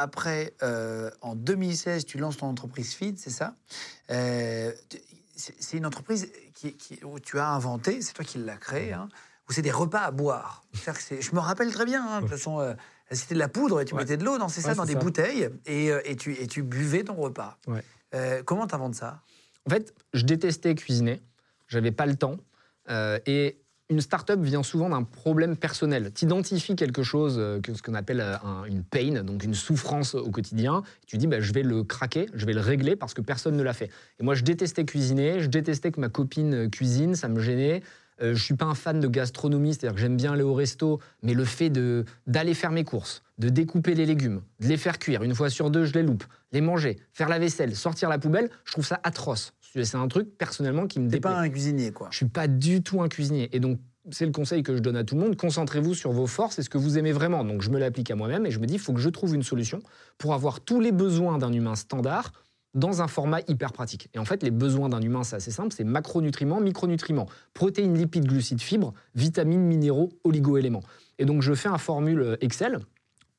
après, euh, en 2016, tu lances ton entreprise Feed, c'est ça? Euh, C'est une entreprise qui, où tu as inventé, c'est toi qui l'as créée, hein, où c'est des repas à boire? je me rappelle très bien, hein, de toute façon, euh, c'était de la poudre et tu mettais de l'eau, c'est ça, dans des bouteilles, et, et, tu, et tu buvais ton repas. Euh, comment t'inventes ça? En fait, je détestais cuisiner. J'avais pas le temps. Et une start-up vient souvent d'un problème personnel. Tu identifies quelque chose, euh, ce qu'on appelle euh, un- une pain, donc une souffrance au quotidien. Tu dis, bah, je vais le craquer, je vais le régler parce que personne ne l'a fait. Et moi, je détestais cuisiner, je détestais que ma copine euh, cuisine, ça me gênait. Euh, je suis pas un fan de gastronomie, c'est-à-dire que j'aime bien aller au resto, mais le fait de d'aller faire mes courses, de découper les légumes, de les faire cuire, une fois sur deux, je les loupe, les manger, faire la vaisselle, sortir la poubelle, je trouve ça atroce. C'est un truc personnellement qui me déplaît. pas un cuisinier, quoi. Je suis pas du tout un cuisinier. Et donc, c'est le conseil que je donne à tout le monde. Concentrez-vous sur vos forces et ce que vous aimez vraiment. Donc, je me l'applique à moi-même et je me dis, il faut que je trouve une solution pour avoir tous les besoins d'un humain standard dans un format hyper pratique. Et en fait, les besoins d'un humain, c'est assez simple, c'est macronutriments, micronutriments, protéines, lipides, glucides, fibres, vitamines, minéraux, oligo-éléments. Et donc, je fais un formule Excel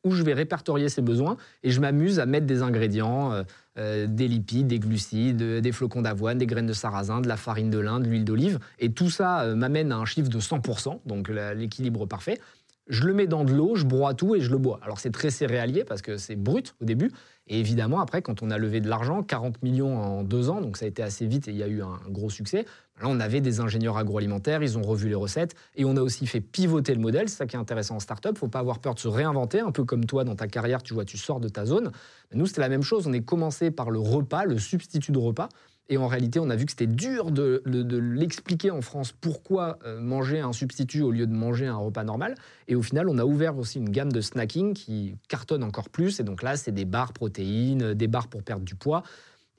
où je vais répertorier ces besoins et je m'amuse à mettre des ingrédients, euh, euh, des lipides, des glucides, euh, des flocons d'avoine, des graines de sarrasin, de la farine de lin, de l'huile d'olive. Et tout ça m'amène à un chiffre de 100%, donc l'équilibre parfait. Je le mets dans de l'eau, je broie tout et je le bois. Alors c'est très céréalier parce que c'est brut au début. Et évidemment, après, quand on a levé de l'argent, 40 millions en deux ans, donc ça a été assez vite et il y a eu un gros succès. Là, on avait des ingénieurs agroalimentaires, ils ont revu les recettes et on a aussi fait pivoter le modèle. C'est ça qui est intéressant en startup. Faut pas avoir peur de se réinventer, un peu comme toi dans ta carrière, tu vois, tu sors de ta zone. Nous, c'était la même chose. On est commencé par le repas, le substitut de repas. Et en réalité, on a vu que c'était dur de, de- l'expliquer en France pourquoi euh, manger un substitut au lieu de manger un repas normal. Et au final, on a ouvert aussi une gamme de snacking qui cartonne encore plus. Et donc là, c'est des barres protéines, des barres pour perdre du poids.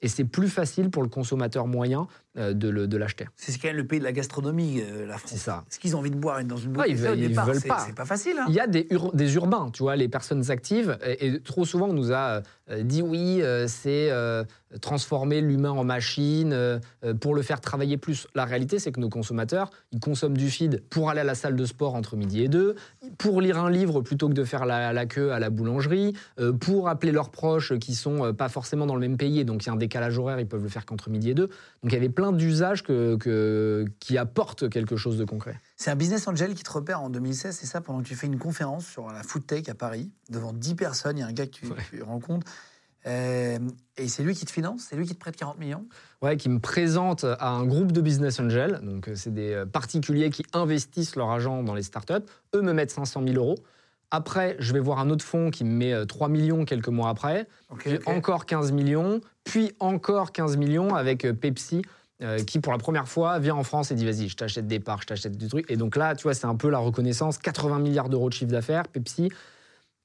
Et c'est plus facile pour le consommateur moyen de le- de l'acheter. C'est quand même le pays de la gastronomie, euh, la France. C'est ça. Est-ce qu'ils ont envie de boire dans une Ouais, bouteille ils veulent- ils départ, veulent pas. C'est pas facile. Hein Il y a des, ur- des urbains, tu vois, les personnes actives. Et, et trop souvent, on nous a euh, dit oui, euh, c'est euh, transformer l'humain en machine euh, euh, pour le faire travailler plus. La réalité, c'est que nos consommateurs, ils consomment du feed pour aller à la salle de sport entre midi et deux, pour lire un livre plutôt que de faire la, la queue à la boulangerie, euh, pour appeler leurs proches qui sont euh, pas forcément dans le même pays, donc il y a un décalage horaire, ils peuvent le faire qu'entre midi et deux. Donc il y avait plein d'usages que, que- qui apportent quelque chose de concret. C'est un business angel qui te repère en 2016, c'est ça, pendant que tu fais une conférence sur la food tech à Paris, devant 10 personnes, il y a un gars que tu, Ouais. tu rencontres, euh, et c'est lui qui te finance, c'est lui qui te prête 40 millions? ouais, qui me présente à un groupe de business angels. Donc, euh, c'est des euh, particuliers qui investissent leur argent dans les startups. Eux me mettent 500 000 euros. Après, je vais voir un autre fonds qui me met euh, 3 millions quelques mois après. Puis encore 15 millions. Puis encore 15 millions avec Pepsi. Euh, qui pour la première fois vient en France et dit vas-y je t'achète des parts, je t'achète du truc. Et donc là tu vois c'est un peu la reconnaissance. 80 milliards d'euros de chiffre d'affaires Pepsi.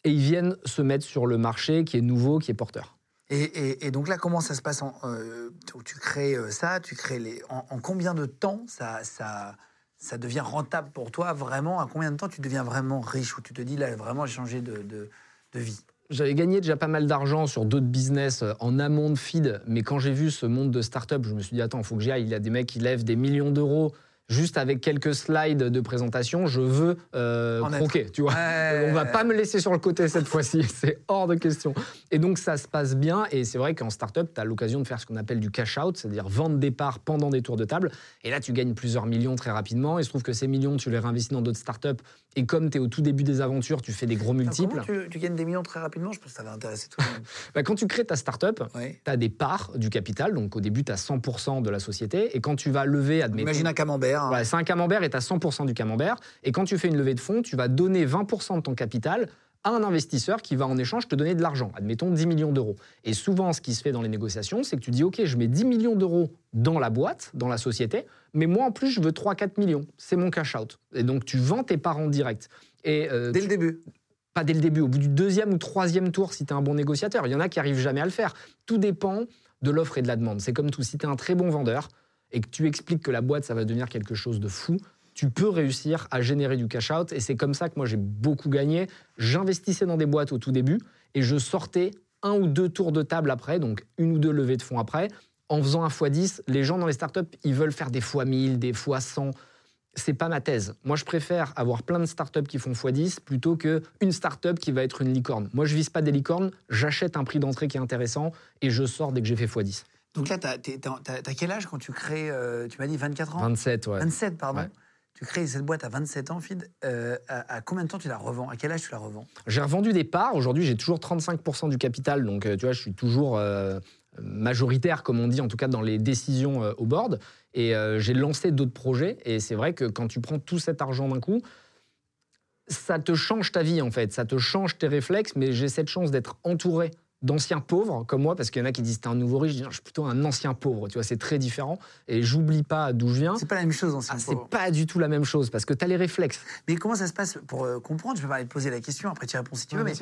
Et ils viennent se mettre sur le marché qui est nouveau qui est porteur. Et, donc là, comment ça se passe en, euh, Tu crées euh, ça, tu crées les. En, en combien de temps ça, devient rentable pour toi vraiment? À combien de temps tu deviens vraiment riche? Où tu te dis là, vraiment, j'ai changé de vie? J'avais gagné déjà pas mal d'argent sur d'autres business euh, en amont de feed, mais quand j'ai vu ce monde de start-up, je me suis dit attends, il faut que j'y aille. Il y a des mecs qui lèvent des millions d'euros juste avec quelques slides de présentation. Je veux euh, croquer, tu vois. Ouais. On va pas me laisser sur le côté cette fois-ci, c'est hors de question. Et donc ça se passe bien, et c'est vrai qu'en start-up, tu as l'occasion de faire ce qu'on appelle du cash-out, c'est-à-dire vendre des parts pendant des tours de table. Et là, tu gagnes plusieurs millions très rapidement. Il se trouve que ces millions, tu les réinvestis dans d'autres start-up, et comme tu es au tout début des aventures, tu fais des gros multiples. Tu, tu gagnes des millions très rapidement? Je pense que ça va intéresser tout le monde. Bah, quand tu crées ta start-up, Ouais. tu as des parts du capital. Donc au début, tu as 100% de la société. Et quand tu vas lever, admettons. Imagine un camembert. Hein. C'est un camembert et tu as 100% du camembert. Et quand tu fais une levée de fonds, tu vas donner 20% de ton capital à un investisseur qui va en échange te donner de l'argent, admettons 10 millions d'euros. Et souvent, ce qui se fait dans les négociations, c'est que tu dis, OK, je mets 10 millions d'euros dans la boîte, dans la société, mais moi, en plus, je veux 3-4 millions. C'est mon cash-out. Et donc, tu vends tes parts en direct. Et euh, Dès tu- le début. pas dès le début, au bout du deuxième ou troisième tour, si tu es un bon négociateur. Il y en a qui arrivent jamais à le faire. Tout dépend de l'offre et de la demande. C'est comme tout. Si tu es un très bon vendeur et que tu expliques que la boîte, ça va devenir quelque chose de fou, tu peux réussir à générer du cash-out. Et c'est comme ça que moi, j'ai beaucoup gagné. J'investissais dans des boîtes au tout début et je sortais un ou deux tours de table après, donc une ou deux levées de fonds après, en faisant un x10. Les gens dans les startups, ils veulent faire des fois 1000, des fois 100 c'est pas ma thèse. Moi, je préfère avoir plein de startups qui font x10 plutôt qu'une startup qui va être une licorne. Moi, je vise pas des licornes, j'achète un prix d'entrée qui est intéressant et je sors dès que j'ai fait x10. Donc là, t'as- t'as quel âge quand tu crées euh, Tu m'as dit 24 ans 27, ouais. 27, pardon. Ouais. Tu crées cette boîte à 27 ans, Fid. Euh, à, à combien de temps tu la revends? À quel âge tu la revends? J'ai revendu des parts. Aujourd'hui, j'ai toujours 35% du capital. Donc, euh, tu vois, je suis toujours euh, majoritaire, comme on dit, en tout cas dans les décisions au board. Et j'ai lancé d'autres projets. Et c'est vrai que quand tu prends tout cet argent d'un coup, ça te change ta vie en fait, ça te change tes réflexes, mais j'ai cette chance d'être entouré d'anciens pauvres comme moi, parce qu'il y en a qui disent t'es un nouveau riche, je, dis, je suis plutôt un ancien pauvre, tu vois, c'est très différent. Et j'oublie pas d'où je viens. C'est pas la même chose, ancien ah, C'est pas du tout la même chose, parce que tu as les réflexes. Mais comment ça se passe pour euh, comprendre? Je peux parler de poser la question, après tu réponds si tu veux, mais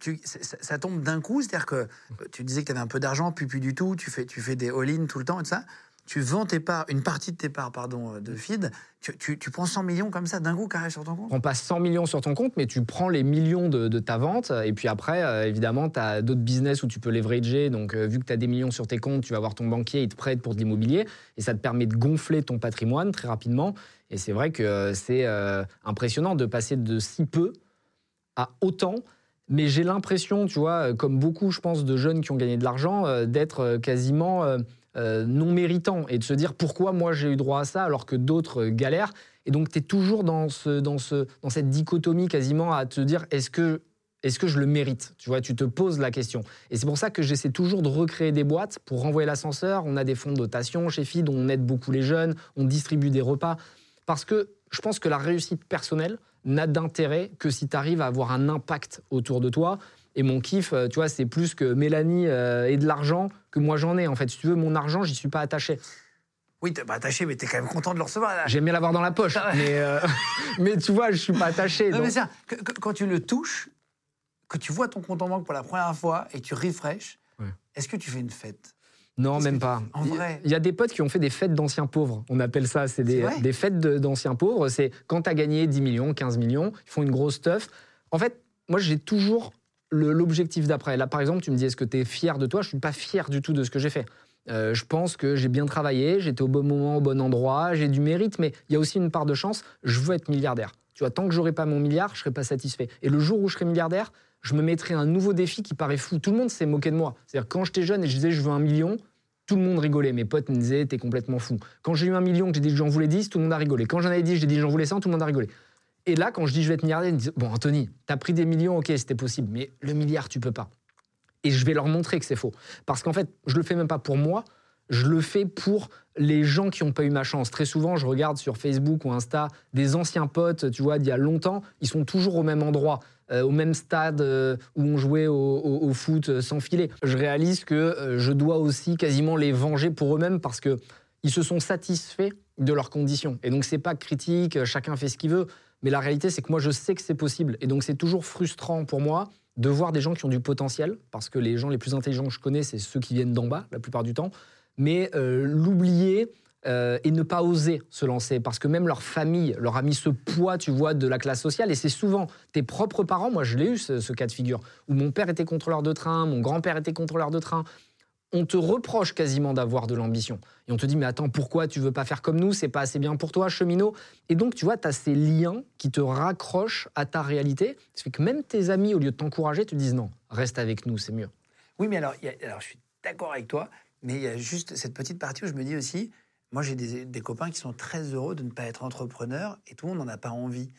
tu, ça, tombe d'un coup, c'est-à-dire que tu disais que tu avais un peu d'argent, puis plus du tout, tu fais, tu fais des all-in tout le temps et tout ça tu vends tes parts, une partie de tes parts pardon, euh, de feed, tu, prends 100 millions comme ça d'un coup carré sur ton compte? On passe 100 millions sur ton compte, mais tu prends les millions de, ta vente. Et puis après, euh, évidemment, tu as d'autres business où tu peux leverager. Donc, euh, vu que tu as des millions sur tes comptes, tu vas voir ton banquier, il te prête pour de l'immobilier. Et ça te permet de gonfler ton patrimoine très rapidement. Et c'est vrai que c'est impressionnant de passer de si peu à autant. Mais j'ai l'impression, tu vois, comme beaucoup, je pense, de jeunes qui ont gagné de l'argent, d'être quasiment euh, non méritant et de se dire pourquoi moi j'ai eu droit à ça alors que d'autres euh, galèrent. Et donc tu es toujours dans, ce, dans, ce, dans cette dichotomie quasiment à te dire est-ce que, est que je le mérite? Tu vois, tu te poses la question. Et c'est pour ça que j'essaie toujours de recréer des boîtes pour renvoyer l'ascenseur. On a des fonds de dotation chez FID, on aide beaucoup les jeunes, on distribue des repas. Parce que je pense que la réussite personnelle n'a d'intérêt que si tu arrives à avoir un impact autour de toi. Et mon kiff, euh, tu vois, c'est plus que Mélanie euh, ait de l'argent que moi j'en ai. En fait, si tu veux, mon argent, j'y suis pas attaché. Oui, t'es pas attaché, mais tu es quand même content de le recevoir. J'aime bien l'avoir dans la poche, ah mais, euh, mais tu vois, je suis pas attaché. Non, mais ça, quand tu le touches, que tu vois ton compte en banque pour la première fois et tu refresh, est-ce que tu fais une fête? Non, même pas. En vrai. Il y a des potes qui ont fait des fêtes d'anciens pauvres. On appelle ça, c'est des, des, fêtes d'anciens pauvres. C'est quand tu as gagné 10 millions, 15 millions, ils font une grosse stuff. En fait, moi, j'ai toujours l'objectif d'après. Là, par exemple, tu me dis, est-ce que tu es fier de toi? Je ne suis pas fier du tout de ce que j'ai fait. Euh, je pense que j'ai bien travaillé, j'étais au bon moment, au bon endroit, j'ai du mérite, mais il y a aussi une part de chance. Je veux être milliardaire. Tu vois, tant que j'aurai pas mon milliard, je serai pas satisfait. Et le jour où je serai milliardaire, je me mettrai un nouveau défi qui paraît fou. Tout le monde s'est moqué de moi. C'est-à-dire quand j'étais jeune et je disais je veux un million, tout le monde rigolait. Mes potes me disaient t'es complètement fou. Quand j'ai eu un million, que j'ai dit j'en voulais 10, tout le monde a rigolé. Quand j'en avais dit, j'ai dit j'en voulais 100, tout le monde a rigolé. Et là, quand je dis je vais être milliardaire, ils me disent Bon, Anthony, t'as pris des millions, ok, c'était possible, mais le milliard, tu peux pas. Et je vais leur montrer que c'est faux. Parce qu'en fait, je le fais même pas pour moi, je le fais pour les gens qui n'ont pas eu ma chance. Très souvent, je regarde sur Facebook ou Insta des anciens potes, tu vois, d'il y a longtemps, ils sont toujours au même endroit, euh, au même stade euh, où on jouait au, foot euh, sans filet. Je réalise que je dois aussi quasiment les venger pour eux-mêmes parce que ils se sont satisfaits de leurs conditions. Et donc, c'est pas critique, chacun fait ce qu'il veut. Mais la réalité, c'est que moi, je sais que c'est possible. Et donc, c'est toujours frustrant pour moi de voir des gens qui ont du potentiel, parce que les gens les plus intelligents que je connais, c'est ceux qui viennent d'en bas, la plupart du temps. Mais euh, l'oublier euh, et ne pas oser se lancer, parce que même leur famille leur a mis ce poids, tu vois, de la classe sociale. Et c'est souvent tes propres parents, moi je l'ai eu ce, ce, cas de figure, où mon père était contrôleur de train, mon grand-père était contrôleur de train on te reproche quasiment d'avoir de l'ambition. Et on te dit, mais attends, pourquoi tu veux pas faire comme nous? C'est pas assez bien pour toi, cheminot. Et donc, tu vois, tu as ces liens qui te raccrochent à ta réalité. Ça fait que même tes amis, au lieu de t'encourager, te disent, non, reste avec nous, c'est mieux. Oui, mais alors, alors je suis d'accord avec toi, mais il y a juste cette petite partie où je me dis aussi, moi j'ai des, des, copains qui sont très heureux de ne pas être entrepreneurs et tout le monde n'en a pas envie.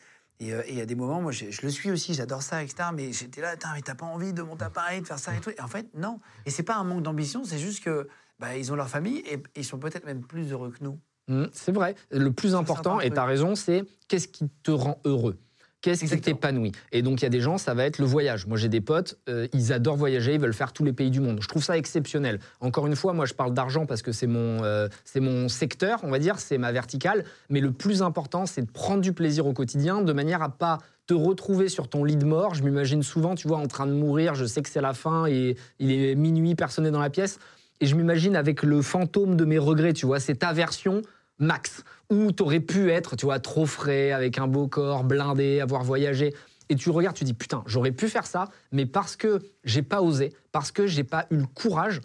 Euh, et il y a des moments, moi je, le suis aussi, j'adore ça, etc. Mais j'étais là, mais t'as pas envie de monter à Paris, de faire ça et tout. Et en fait, non. Et c'est pas un manque d'ambition, c'est juste que bah, ils ont leur famille et, ils sont peut-être même plus heureux que nous. Mmh, c'est vrai. Le plus important, et tu as raison, c'est qu'est-ce qui te rend heureux? Qu'est-ce qui t'épanouit Et donc, il y a des gens, ça va être le voyage. Moi, j'ai des potes, euh, ils adorent voyager, ils veulent faire tous les pays du monde. Je trouve ça exceptionnel. Encore une fois, moi, je parle d'argent parce que c'est mon, euh, c'est mon secteur, on va dire, c'est ma verticale. Mais le plus important, c'est de prendre du plaisir au quotidien de manière à pas te retrouver sur ton lit de mort. Je m'imagine souvent, tu vois, en train de mourir. Je sais que c'est la fin et il est minuit, personne n'est dans la pièce. Et je m'imagine avec le fantôme de mes regrets, tu vois, cette aversion max. Où tu aurais pu être, tu vois, trop frais, avec un beau corps, blindé, avoir voyagé. Et tu regardes, tu dis, putain, j'aurais pu faire ça, mais parce que j'ai pas osé, parce que j'ai pas eu le courage,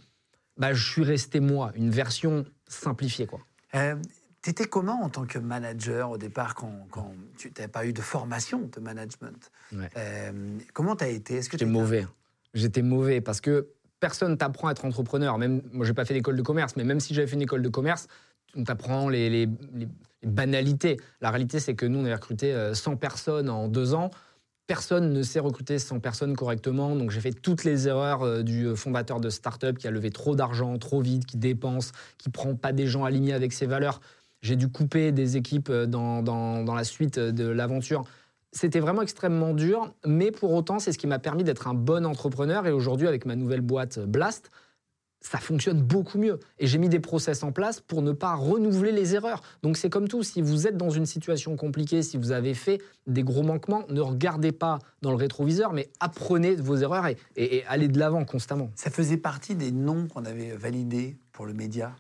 bah, je suis resté moi, une version simplifiée, quoi. Euh, T'étais comment en tant que manager au départ quand, quand tu n'avais pas eu de formation de management? Euh, Comment tu as été J'étais mauvais. J'étais mauvais parce que personne t'apprend à être entrepreneur. Même moi, j'ai pas fait d'école de commerce, mais même si j'avais fait une école de commerce, on t'apprend les, banalités. La réalité, c'est que nous, on a recruté 100 euh, personnes en deux ans. Personne ne sait recruter 100 personnes correctement, donc j'ai fait toutes les erreurs euh, du fondateur de start-up qui a levé trop d'argent, trop vite, qui dépense, qui prend pas des gens alignés avec ses valeurs. J'ai dû couper des équipes euh, dans, dans- la suite de l'aventure. C'était vraiment extrêmement dur, mais pour autant, c'est ce qui m'a permis d'être un bon entrepreneur. Et aujourd'hui, avec ma nouvelle boîte euh, Blast, ça fonctionne beaucoup mieux. Et j'ai mis des process en place pour ne pas renouveler les erreurs. Donc c'est comme tout, si vous êtes dans une situation compliquée, si vous avez fait des gros manquements, ne regardez pas dans le rétroviseur, mais apprenez de vos erreurs et, et- et allez de l'avant constamment. Ça faisait partie des noms qu'on avait validés pour le média.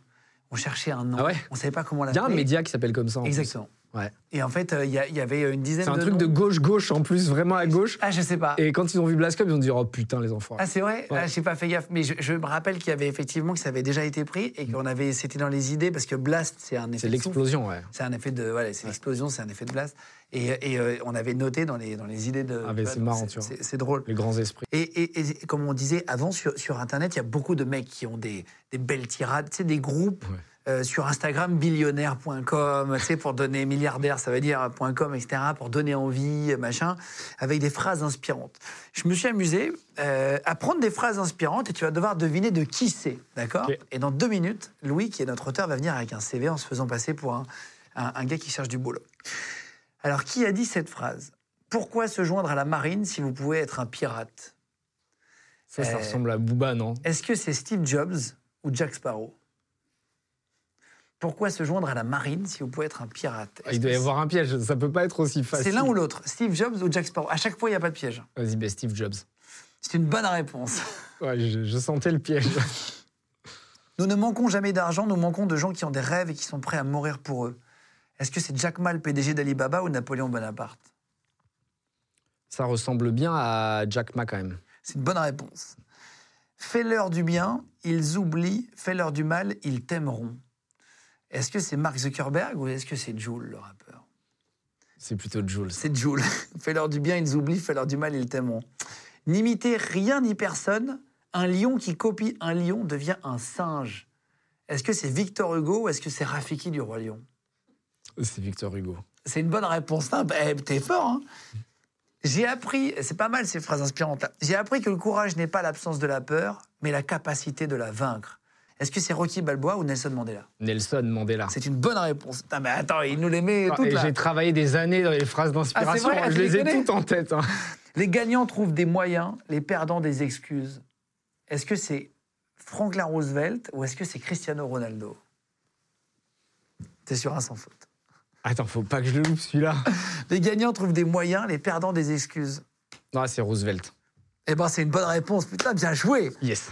On cherchait un nom. Ah ouais On savait pas comment Il y l'appeler. a un média qui s'appelle comme ça. en plus. Ouais. Et en fait, euh, il y, avait une dizaine C'est un de truc noms. de gauche-gauche en plus, vraiment à gauche. Ah, je sais pas. Et quand ils ont vu Blast Club, ils ont dit Oh putain, les enfants. Ah, c'est vrai? Ouais. Ah, J'ai pas fait gaffe. Mais je, je me rappelle qu'il y avait effectivement que ça avait déjà été pris et qu'on avait. C'était dans les idées parce que Blast, c'est un effet. c'est de l'explosion, ouais. C'est un effet de. Voilà, c'est l'explosion, c'est un effet de Blast. Et, et, euh, on avait noté dans les, dans les idées de. Ah, mais c'est marrant, tu vois. C'est c'est drôle. Les grands esprits. Et, et- et comme on disait avant, sur, sur Internet, il y a beaucoup de mecs qui ont des, des belles tirades, tu sais, des groupes Ouais. Euh, sur Instagram, billionnaire.com, tu sais, pour donner milliardaire, ça veut dire .com, etc., pour donner envie, machin, avec des phrases inspirantes. Je me suis amusé euh, à prendre des phrases inspirantes et tu vas devoir deviner de qui c'est, d'accord? Et dans deux minutes, Louis, qui est notre auteur, va venir avec un CV en se faisant passer pour un, un- un gars qui cherche du boulot. Alors, qui a dit cette phrase? Pourquoi se joindre à la marine si vous pouvez être un pirate? Ça, ça Euh, ressemble à Booba, non? est-ce que c'est Steve Jobs ou Jack Sparrow? Pourquoi se joindre à la marine si vous pouvez être un pirate? Ah, Il doit y avoir un piège, ça peut pas être aussi facile. C'est l'un ou l'autre, Steve Jobs ou Jack Sparrow? À chaque fois, il n'y a pas de piège. Vas-y, ben, Steve Jobs. C'est une bonne réponse. Ouais, je, je sentais le piège. Nous ne manquons jamais d'argent, nous manquons de gens qui ont des rêves et qui sont prêts à mourir pour eux. Est-ce que c'est Jack Ma, le PDG d'Alibaba ou Napoléon Bonaparte? Ça ressemble bien à Jack Ma quand même. C'est une bonne réponse. Fais-leur du bien, ils oublient. Fais-leur du mal, ils t'aimeront. Est-ce que c'est Mark Zuckerberg ou est-ce que c'est Joule, le rappeur? C'est plutôt Jules. C'est Joule. Fais-leur du bien, ils oublient. Fais-leur du mal, ils t'aimeront. N'imitez rien ni personne. Un lion qui copie un lion devient un singe. Est-ce que c'est Victor Hugo ou est-ce que c'est Rafiki du Roi Lion? C'est Victor Hugo. C'est une bonne réponse. Eh, T'es fort, hein J'ai appris, c'est pas mal ces phrases inspirantes. J'ai appris que le courage n'est pas l'absence de la peur, mais la capacité de la vaincre. Est-ce que c'est Rocky Balboa ou Nelson Mandela? Nelson Mandela. C'est une bonne réponse. Putain, mais attends, il nous les met Ah, toutes là. j'ai travaillé des années dans les phrases d'inspiration. Ah, je les les ai toutes en tête. hein. Les gagnants trouvent des moyens, les perdants des excuses. Est-ce que c'est Franklin Roosevelt ou est-ce que c'est Cristiano Ronaldo? T'es sur un sans faute. Attends, faut pas que je le loupe celui-là. Les gagnants trouvent des moyens, les perdants des excuses. Non, c'est Roosevelt. Eh ben, c'est une bonne réponse. Putain, bien joué. Yes.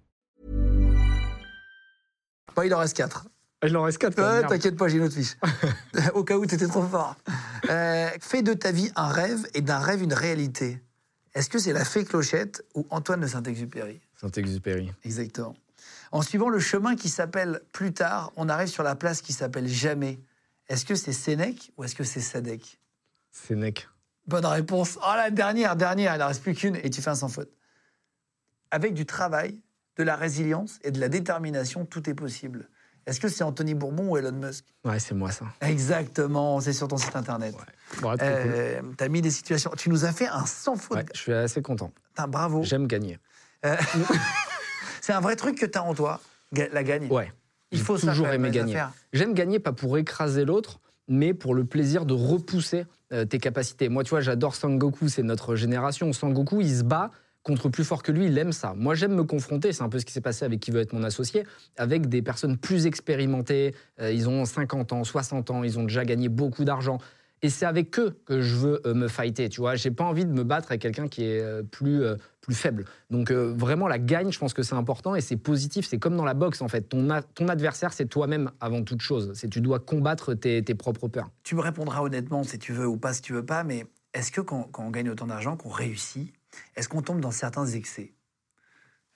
Il en reste 4. Il en reste quatre. quand même, Ouais, merde. T'inquiète pas, j'ai une autre fiche. Au cas où t'étais trop fort. Euh, fais de ta vie un rêve et d'un rêve une réalité. Est-ce que c'est la fée Clochette ou Antoine de Saint-Exupéry? Saint-Exupéry. Exactement. En suivant le chemin qui s'appelle plus tard, on arrive sur la place qui s'appelle jamais. Est-ce que c'est Sénèque ou est-ce que c'est Sadek? Sénèque. Bonne réponse. Oh, la dernière, dernière, il en reste plus qu'une et tu fais un sans faute. Avec du travail, de la résilience et de la détermination, tout est possible. Est-ce que c'est Anthony Bourbon ou Elon Musk? Ouais, c'est moi ça. Exactement, c'est sur ton site internet. Bon, trop cool. Euh, T'as mis des situations. Tu nous as fait un sans faute. Ouais, je suis assez content. Putain, bravo. J'aime gagner. C'est un vrai truc que t'as en toi, la gagne. Ouais. Il faut ça. toujours dans les gagner. J'aime gagner pas pour écraser l'autre, mais pour le plaisir de repousser euh, tes capacités. Moi, tu vois, j'adore Sangoku, c'est notre génération. Sangoku, il se bat contre plus fort que lui, il aime ça. Moi, j'aime me confronter, c'est un peu ce qui s'est passé avec qui veut être mon associé, avec des personnes plus expérimentées. Euh, ils ont 50 ans, 60 ans, ils ont déjà gagné beaucoup d'argent. Et c'est avec eux que je veux euh, me fighter, tu vois. J'ai pas envie de me battre avec quelqu'un qui est euh, plus, plus faible. Donc vraiment, la gagne, je pense que c'est important et c'est positif. C'est comme dans la boxe, en fait. Ton, ton adversaire, c'est toi-même avant toute chose. C'est tu dois combattre tes, tes propres peurs. Tu me répondras honnêtement si tu veux ou pas si tu veux pas, mais est-ce que quand, quand on gagne autant d'argent, qu'on réussit, est-ce qu'on tombe dans certains excès?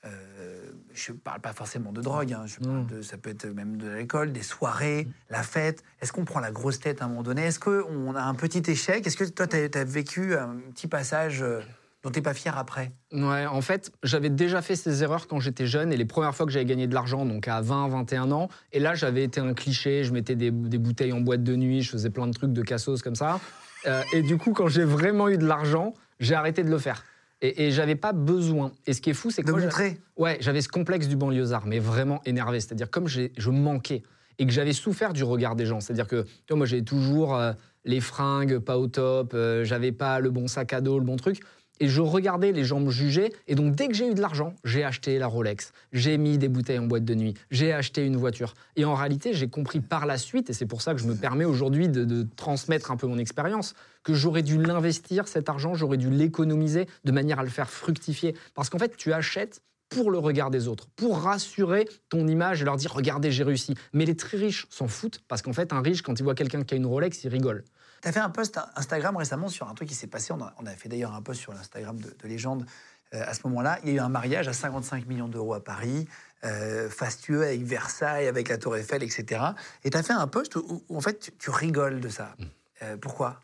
Euh, Je parle pas forcément de drogue, hein, je parle Non. de, ça peut être même de l'alcool, des soirées, la fête. Est-ce qu'on prend la grosse tête à un moment donné? Est-ce qu'on a un petit échec? Est-ce que toi, tu as, vécu un petit passage euh, dont tu n'es pas fier après? Ouais, en fait, j'avais déjà fait ces erreurs quand j'étais jeune et les premières fois que j'avais gagné de l'argent, donc à 20, 21 ans. Et là, j'avais été un cliché, je mettais des, des bouteilles en boîte de nuit, je faisais plein de trucs de cassos comme ça. Euh, et du coup, quand j'ai vraiment eu de l'argent, j'ai arrêté de le faire. Et, et j'avais pas besoin. Et ce qui est fou, c'est que De moi, j'a- montrer Ouais, j'avais ce complexe du banlieusard, mais vraiment énervé. C'est-à-dire comme je manquais et que j'avais souffert du regard des gens. C'est-à-dire que tu vois, moi, j'ai toujours euh, les fringues pas au top, euh, j'avais pas le bon sac à dos, le bon truc. Et je regardais les gens me juger. Et donc, dès que j'ai eu de l'argent, j'ai acheté la Rolex, j'ai mis des bouteilles en boîte de nuit, j'ai acheté une voiture. Et en réalité, j'ai compris par la suite, et c'est pour ça que je me permets aujourd'hui de, de transmettre un peu mon expérience, que j'aurais dû l'investir, cet argent, j'aurais dû l'économiser de manière à le faire fructifier. Parce qu'en fait, tu achètes pour le regard des autres, pour rassurer ton image et leur dire regardez, j'ai réussi. Mais les très riches s'en foutent parce qu'en fait, un riche, quand il voit quelqu'un qui a une Rolex, il rigole. Tu as fait un post Instagram récemment sur un truc qui s'est passé. On a, on a fait d'ailleurs un post sur l'Instagram de, de Légende euh, à ce moment-là. Il y a eu un mariage à 55 millions d'euros à Paris, euh, fastueux avec Versailles, avec la Tour Eiffel, etc. Et tu as fait un post où, où, en fait tu, tu rigoles de ça. Euh, pourquoi?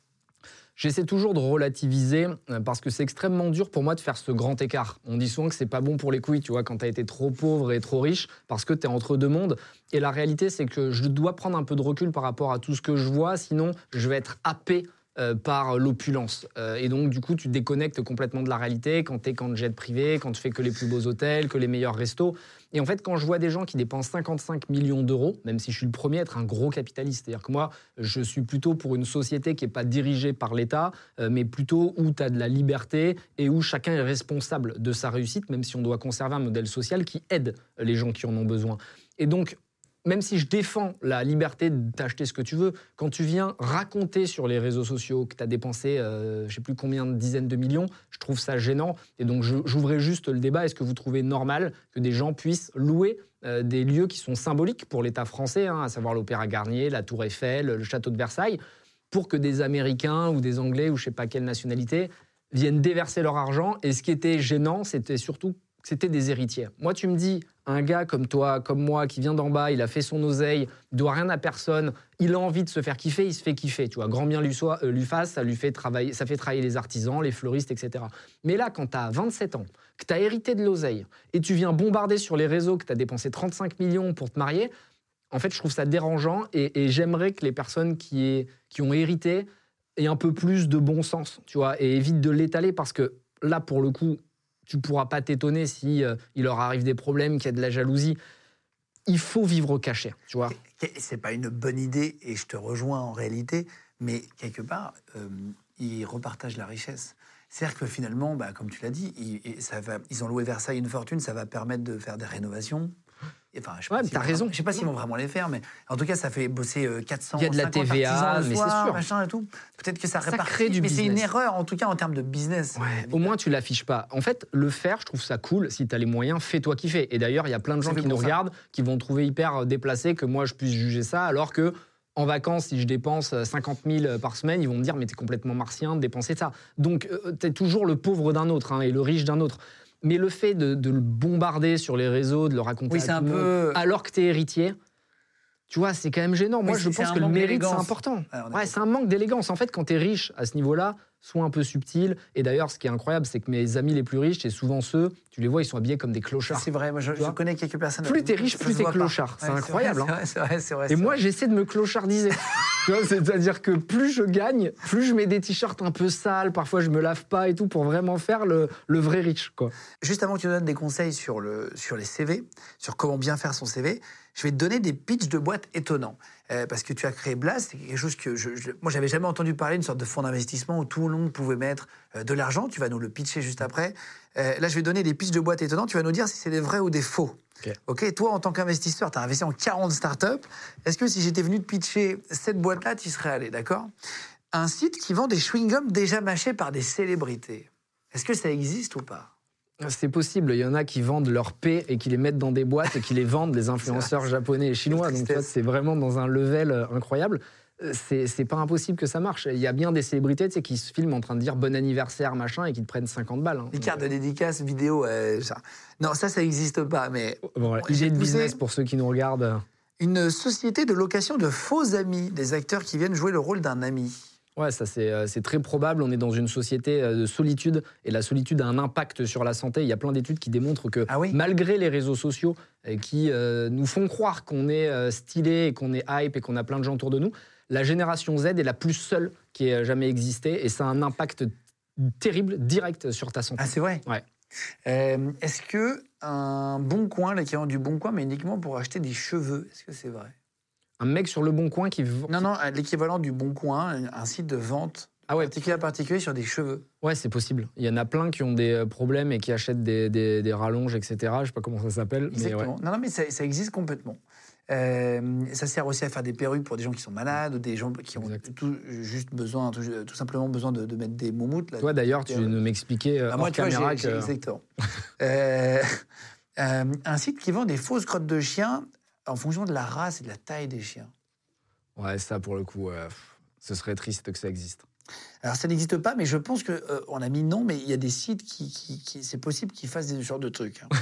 J'essaie toujours de relativiser euh, parce que c'est extrêmement dur pour moi de faire ce grand écart. On dit souvent que c'est pas bon pour les couilles, tu vois, quand tu as été trop pauvre et trop riche parce que tu es entre deux mondes. Et la réalité, c'est que je dois prendre un peu de recul par rapport à tout ce que je vois, sinon je vais être happé euh, par l'opulence. Euh, et donc, du coup, tu déconnectes complètement de la réalité quand tu es quand jet privé, quand tu fais que les plus beaux hôtels, que les meilleurs restos. Et en fait, quand je vois des gens qui dépensent 55 millions d'euros, même si je suis le premier à être un gros capitaliste, c'est-à-dire que moi, je suis plutôt pour une société qui n'est pas dirigée par l'État, euh, mais plutôt où tu as de la liberté et où chacun est responsable de sa réussite, même si on doit conserver un modèle social qui aide les gens qui en ont besoin. Et donc, même si je défends la liberté de t'acheter ce que tu veux, quand tu viens raconter sur les réseaux sociaux que tu as dépensé euh, je ne sais plus combien de dizaines de millions, je trouve ça gênant. Et donc j'ouvrais juste le débat, est-ce que vous trouvez normal que des gens puissent louer euh, des lieux qui sont symboliques pour l'État français, hein, à savoir l'Opéra Garnier, la Tour Eiffel, le Château de Versailles, pour que des Américains ou des Anglais ou je sais pas quelle nationalité viennent déverser leur argent? Et ce qui était gênant, c'était surtout c'était des héritiers. Moi, tu me dis, un gars comme toi, comme moi, qui vient d'en bas, il a fait son oseille, il doit rien à personne, il a envie de se faire kiffer, il se fait kiffer. Tu vois, grand bien lui, soit, euh, lui fasse, ça lui fait travailler, ça fait travailler les artisans, les fleuristes, etc. Mais là, quand tu as 27 ans, que tu as hérité de l'oseille, et tu viens bombarder sur les réseaux que tu as dépensé 35 millions pour te marier, en fait, je trouve ça dérangeant et, j'aimerais que les personnes qui, qui ont hérité aient un peu plus de bon sens, tu vois, et évitent de l'étaler parce que là, pour le coup, tu pourras pas t'étonner si euh, il leur arrive des problèmes, qu'il y a de la jalousie. Il faut vivre au cachet, tu vois. C'est pas une bonne idée, et je te rejoins en réalité, mais quelque part, euh, ils repartagent la richesse. C'est-à-dire que finalement, bah, comme tu l'as dit, ça va, ils ont loué Versailles une fortune, ça va permettre de faire des rénovations. Enfin, je sais Ouais, pas t'as raison. Je sais pas s'ils vont vraiment les faire, mais en tout cas, ça fait bosser euh, 400, Il y a de la 50 TVA, mais c'est sûr. machin et tout. Peut-être que ça, Ça répartit, crée du mais c'est une erreur, en tout cas en termes de business. Au moins, tu l'affiches pas. En fait, le faire, je trouve ça cool. Si tu as les moyens, fais-toi kiffer. Et d'ailleurs, il y a plein de gens qui nous ça. regardent, qui vont trouver hyper déplacé que moi, je puisse juger ça, alors que en vacances, si je dépense 50 000 par semaine, ils vont me dire, mais t'es complètement martien de dépenser ça. Donc, euh, t'es toujours le pauvre d'un autre hein, et le riche d'un autre. Mais le fait de, de le bombarder sur les réseaux, de le raconter Oui, à tout peu- alors que t'es héritier, tu vois, c'est quand même gênant. Moi, Oui, je pense que le mérite, c'est important. Ouais, c'est un manque d'élégance. En fait, quand tu es riche à ce niveau-là, sois un peu subtil. Et d'ailleurs, ce qui est incroyable, c'est que mes amis les plus riches, c'est souvent ceux, tu les vois, ils sont habillés comme des clochards. C'est vrai, moi je, connais quelques personnes. Plus t'es riche, plus t'es clochard. C'est incroyable, vrai, hein. Vrai, vrai. Et moi, j'essaie de me clochardiser. C'est-à-dire que plus je gagne, plus je mets des t-shirts un peu sales, parfois je me lave pas et tout, pour vraiment faire le, le vrai riche. Quoi. Juste avant que tu nous donnes des conseils sur, le, sur les CV, sur comment bien faire son CV, je vais te donner des pitchs de boîtes étonnants. Euh, parce que tu as créé Blast, c'est quelque chose que je, je- moi j'avais jamais entendu parler, une sorte de fonds d'investissement où tout le monde pouvait mettre euh, de l'argent. Tu vas nous le pitcher juste après. Euh, là, je vais donner des pitchs de boîtes étonnants. Tu vas nous dire si c'est des vrais ou des faux. Ok. Ok, toi, en tant qu'investisseur, tu as investi en 40 startups. Est-ce que si j'étais venu te pitcher cette boîte-là, tu y serais allé, d'accord? Un site qui vend des chewing-gums déjà mâchés par des célébrités. Est-ce que ça existe ou pas? C'est possible. Il y en a qui vendent leur paix et qui les mettent dans des boîtes et qui les vendent, les influenceurs japonais et chinois. Donc, c'est vraiment dans un level euh, incroyable. Euh, C'est pas impossible que ça marche. Il y a bien des célébrités tu sais, qui se filment en train de dire bon anniversaire, machin, et qui te prennent 50 balles. hein. Les cartes de dédicace vidéo, euh, ça. Non, ça, ça n'existe pas. Mais Bon, voilà. Idée de business pour ceux qui nous regardent. une société de location de faux amis, des acteurs qui viennent jouer le rôle d'un ami. Ouais, ça c'est euh, c'est très probable. On est dans une société euh, de solitude et la solitude a un impact sur la santé. Il y a plein d'études qui démontrent que Ah oui malgré les réseaux sociaux euh, qui euh, nous font croire qu'on est stylé et qu'on est hype et qu'on a plein de gens autour de nous, la génération Z est la plus seule qui ait jamais existé et ça a un impact terrible, direct sur ta santé. Ah, c'est vrai Ouais. Euh, Est-ce que un bon coin, l'équivalent du bon coin, mais uniquement pour acheter des cheveux, est-ce que c'est vrai? Un mec sur le bon coin qui vend. Non, non, l'équivalent du bon coin, un site de vente Ah ouais, particulier à particulier sur des cheveux. ouais, c'est possible. Il y en a plein qui ont des euh, problèmes et qui achètent des, des- des rallonges, etc. Je sais pas comment ça s'appelle. mais ouais. Exactement. Non, non, mais ça, ça existe complètement. Euh, ça sert aussi à faire des perruques pour des gens qui sont malades ou des gens qui ont tout, juste besoin, tout, tout simplement besoin de, de mettre des moumoutes. Là, Toi d'ailleurs, tu perruques. nous m'expliquais euh, Bah, moi, tu vois, caméra j'ai- que. exactement. Euh, euh, un site qui vend des fausses crottes de chiens en fonction de la race et de la taille des chiens. Ouais, ça pour le coup, euh, ce serait triste que ça existe. Alors ça n'existe pas, mais je pense que euh, on a mis non, mais il y a des sites qui, qui- qui- c'est possible qu'ils fassent ce genre de trucs. hein.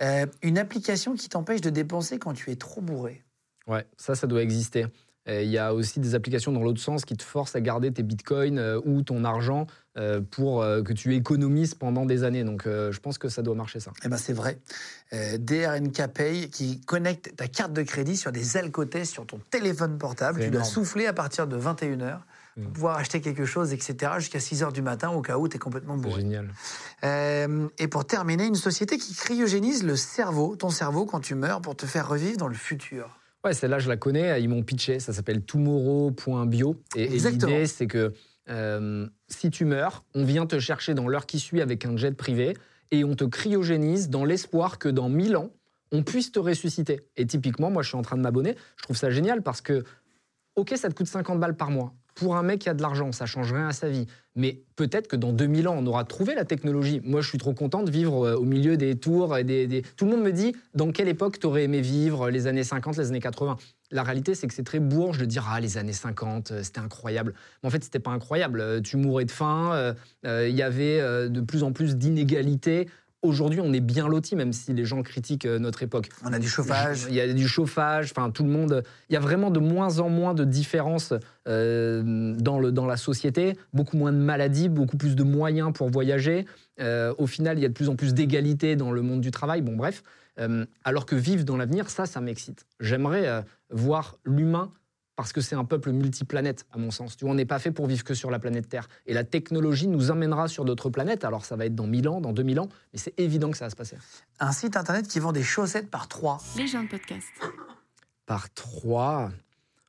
Euh, une application qui t'empêche de dépenser quand tu es trop bourré. Ouais, ça, ça doit exister. Il y a aussi des applications dans l'autre sens qui te forcent à garder tes bitcoins euh, ou ton argent euh, pour euh, que tu économises pendant des années. Donc je pense que ça doit marcher ça. Eh ben c'est vrai. DRNK Pay qui connecte ta carte de crédit sur des alcotests sur ton téléphone portable. Tu dois souffler à partir de 21h pour Mm. pouvoir acheter quelque chose, etc. jusqu'à 6h du matin au cas où tu es complètement bourré. génial. Euh, et pour terminer, une société qui cryogénise le cerveau, ton cerveau quand tu meurs pour te faire revivre dans le futur. Ouais, celle-là, je la connais. Ils m'ont pitché. Ça s'appelle tomorrow.bio. Et, et l'idée, c'est que euh, si tu meurs, on vient te chercher dans l'heure qui suit avec un jet privé et on te cryogénise dans l'espoir que dans 1000 ans, on puisse te ressusciter. Et typiquement, moi, je suis en train de m'abonner. Je trouve ça génial parce que, OK, ça te coûte 50 balles par mois. Pour un mec qui a de l'argent, ça change rien à sa vie. Mais peut-être que dans 2000 ans, on aura trouvé la technologie. Moi, je suis trop content de vivre euh, au milieu des tours. Et des, des- Tout le monde me dit dans quelle époque tu aurais aimé vivre, les années 50, les années 80. La réalité, c'est que c'est très bourge de dire Ah, les années 50, euh, c'était incroyable. Mais en fait, c'était pas incroyable. Euh, Tu mourais de faim, euh, euh, il y avait euh, de plus en plus d'inégalités. Aujourd'hui, on est bien lotis, même si les gens critiquent euh, notre époque. On a du chauffage. Il y a du chauffage, enfin tout le monde. Il y a vraiment de moins en moins de différences euh, dans, le, dans la société, beaucoup moins de maladies, beaucoup plus de moyens pour voyager. Euh, au final, il y a de plus en plus d'égalité dans le monde du travail. Bon, bref. Euh, alors que vivre dans l'avenir, ça, ça m'excite. J'aimerais voir l'humain parce que c'est un peuple multiplanète, à mon sens. Tu vois, on n'est pas fait pour vivre que sur la planète Terre. Et la technologie nous emmènera sur d'autres planètes. Alors, ça va être dans 1000 ans, dans 2000 ans, mais c'est évident que ça va se passer. Un site internet qui vend des chaussettes par trois. Les gens de podcast. Par trois.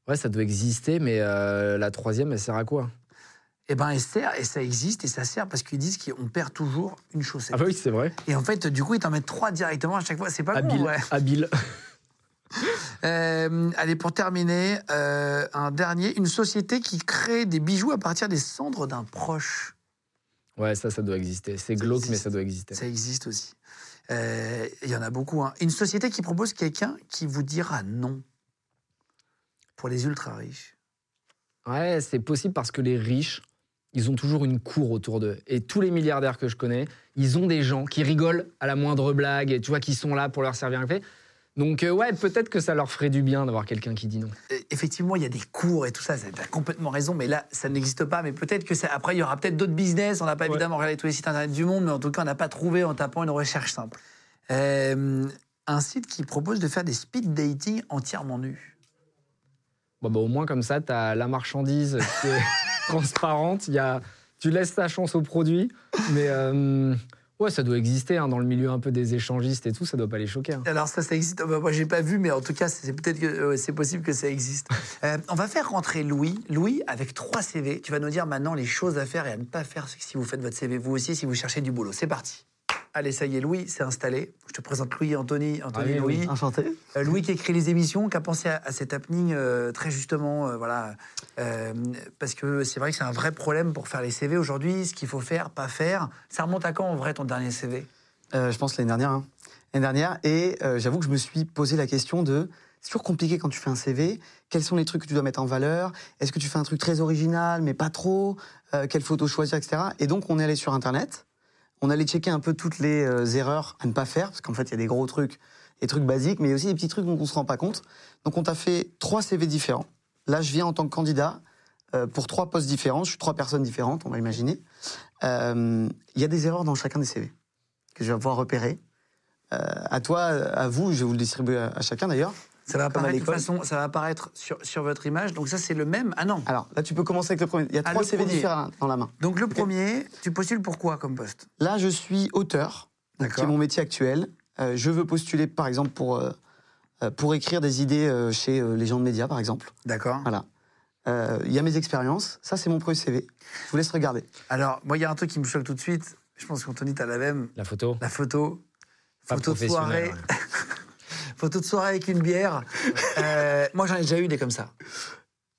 Ouais, ça doit exister, mais euh, la troisième, elle sert à quoi? Eh ben, elle sert, et ça existe, et ça sert parce qu'ils disent qu'on perd toujours une chaussette. Ah bah oui, c'est vrai. Et en fait, du coup, ils t'en mettent trois directement à chaque fois. C'est pas con, Habile. ouais. Habile. Euh, allez, pour terminer, euh, un dernier. Une société qui crée des bijoux à partir des cendres d'un proche. Ouais, ça, ça doit exister. C'est glauque, existe. mais ça doit exister. Ça existe aussi. Euh, Il y en a beaucoup. hein. Une société qui propose quelqu'un qui vous dira non. Pour les ultra riches. Ouais, c'est possible parce que les riches, ils ont toujours une cour autour d'eux. Et tous les milliardaires que je connais, ils ont des gens qui rigolent à la moindre blague, et tu vois, qui sont là pour leur servir un café. Donc, euh, ouais, peut-être que ça leur ferait du bien d'avoir quelqu'un qui dit non. Euh, Effectivement, il y a des cours et tout ça, tu as complètement raison, mais là, ça n'existe pas. Mais peut-être que ça, après, il y aura peut-être d'autres business. On n'a pas Ouais. évidemment regardé tous les sites internet du monde, mais en tout cas, on n'a pas trouvé en tapant une recherche simple. Euh, un site qui propose de faire des speed dating entièrement nus. Bon, bah, au moins, comme ça, tu as la marchandise qui est transparente. Il y a, tu laisses ta chance au produit. Mais euh, ouais, ça doit exister hein, dans le milieu un peu des échangistes et tout. Ça doit pas les choquer. hein. Alors ça, ça existe. Euh, bah, moi, j'ai pas vu, mais en tout cas, c'est peut-être que euh, c'est possible que ça existe. Euh, on va faire rentrer Louis. Louis, avec trois CV, tu vas nous dire maintenant les choses à faire et à ne pas faire si vous faites votre CV vous aussi, si vous cherchez du boulot. C'est parti. Allez, ça y est, Louis s'est installé. Je te présente Louis, Anthony, Anthony, oui, Louis. Enchanté. Euh, Louis qui écrit les émissions, qui a pensé à, à cet happening euh, très justement, euh, voilà, parce que c'est vrai que c'est un vrai problème pour faire les CV aujourd'hui, ce qu'il faut faire, pas faire. Ça remonte à quand en vrai ton dernier CV je pense l'année dernière. hein. L'année dernière. Et j'avoue que je me suis posé la question de. C'est toujours compliqué quand tu fais un CV. Quels sont les trucs que tu dois mettre en valeur? Est-ce que tu fais un truc très original, mais pas trop? Euh, Quelle photo choisir, etc. Et donc, on est allé sur Internet. On allait checker un peu toutes les euh, erreurs à ne pas faire, parce qu'en fait, il y a des gros trucs, des trucs basiques, mais aussi des petits trucs dont on ne se rend pas compte. Donc, on t'a fait trois CV différents. Là, je viens en tant que candidat euh, pour trois postes différents. Je suis trois personnes différentes, on va imaginer. Euh, Il y a des erreurs dans chacun des CV que je vais pouvoir repérer. À toi, à vous, je vais vous le distribuer à chacun d'ailleurs. Ça va apparaître de toute l'école. façon, ça va apparaître sur, sur votre image. Donc ça c'est le même. Ah non. Alors là, tu peux commencer avec le premier. Il y a Ah, trois CV premier. différents dans la main. Donc le premier, tu postules pour quoi comme poste? Là, je suis auteur, qui D'accord. est mon métier actuel. Euh, je veux postuler, par exemple, pour, euh, euh, pour écrire des idées euh, chez euh, les gens de médias, par exemple. D'accord. Voilà. Euh, Il y a mes expériences. Ça, c'est mon premier CV. Je vous laisse regarder. Alors moi il y a un truc qui me choque tout de suite. Je pense qu'Anthony t'as la même. La photo. La photo. Pas photo de soirée. Photo de soirée avec une bière. Euh, moi, j'en ai déjà eu des comme ça.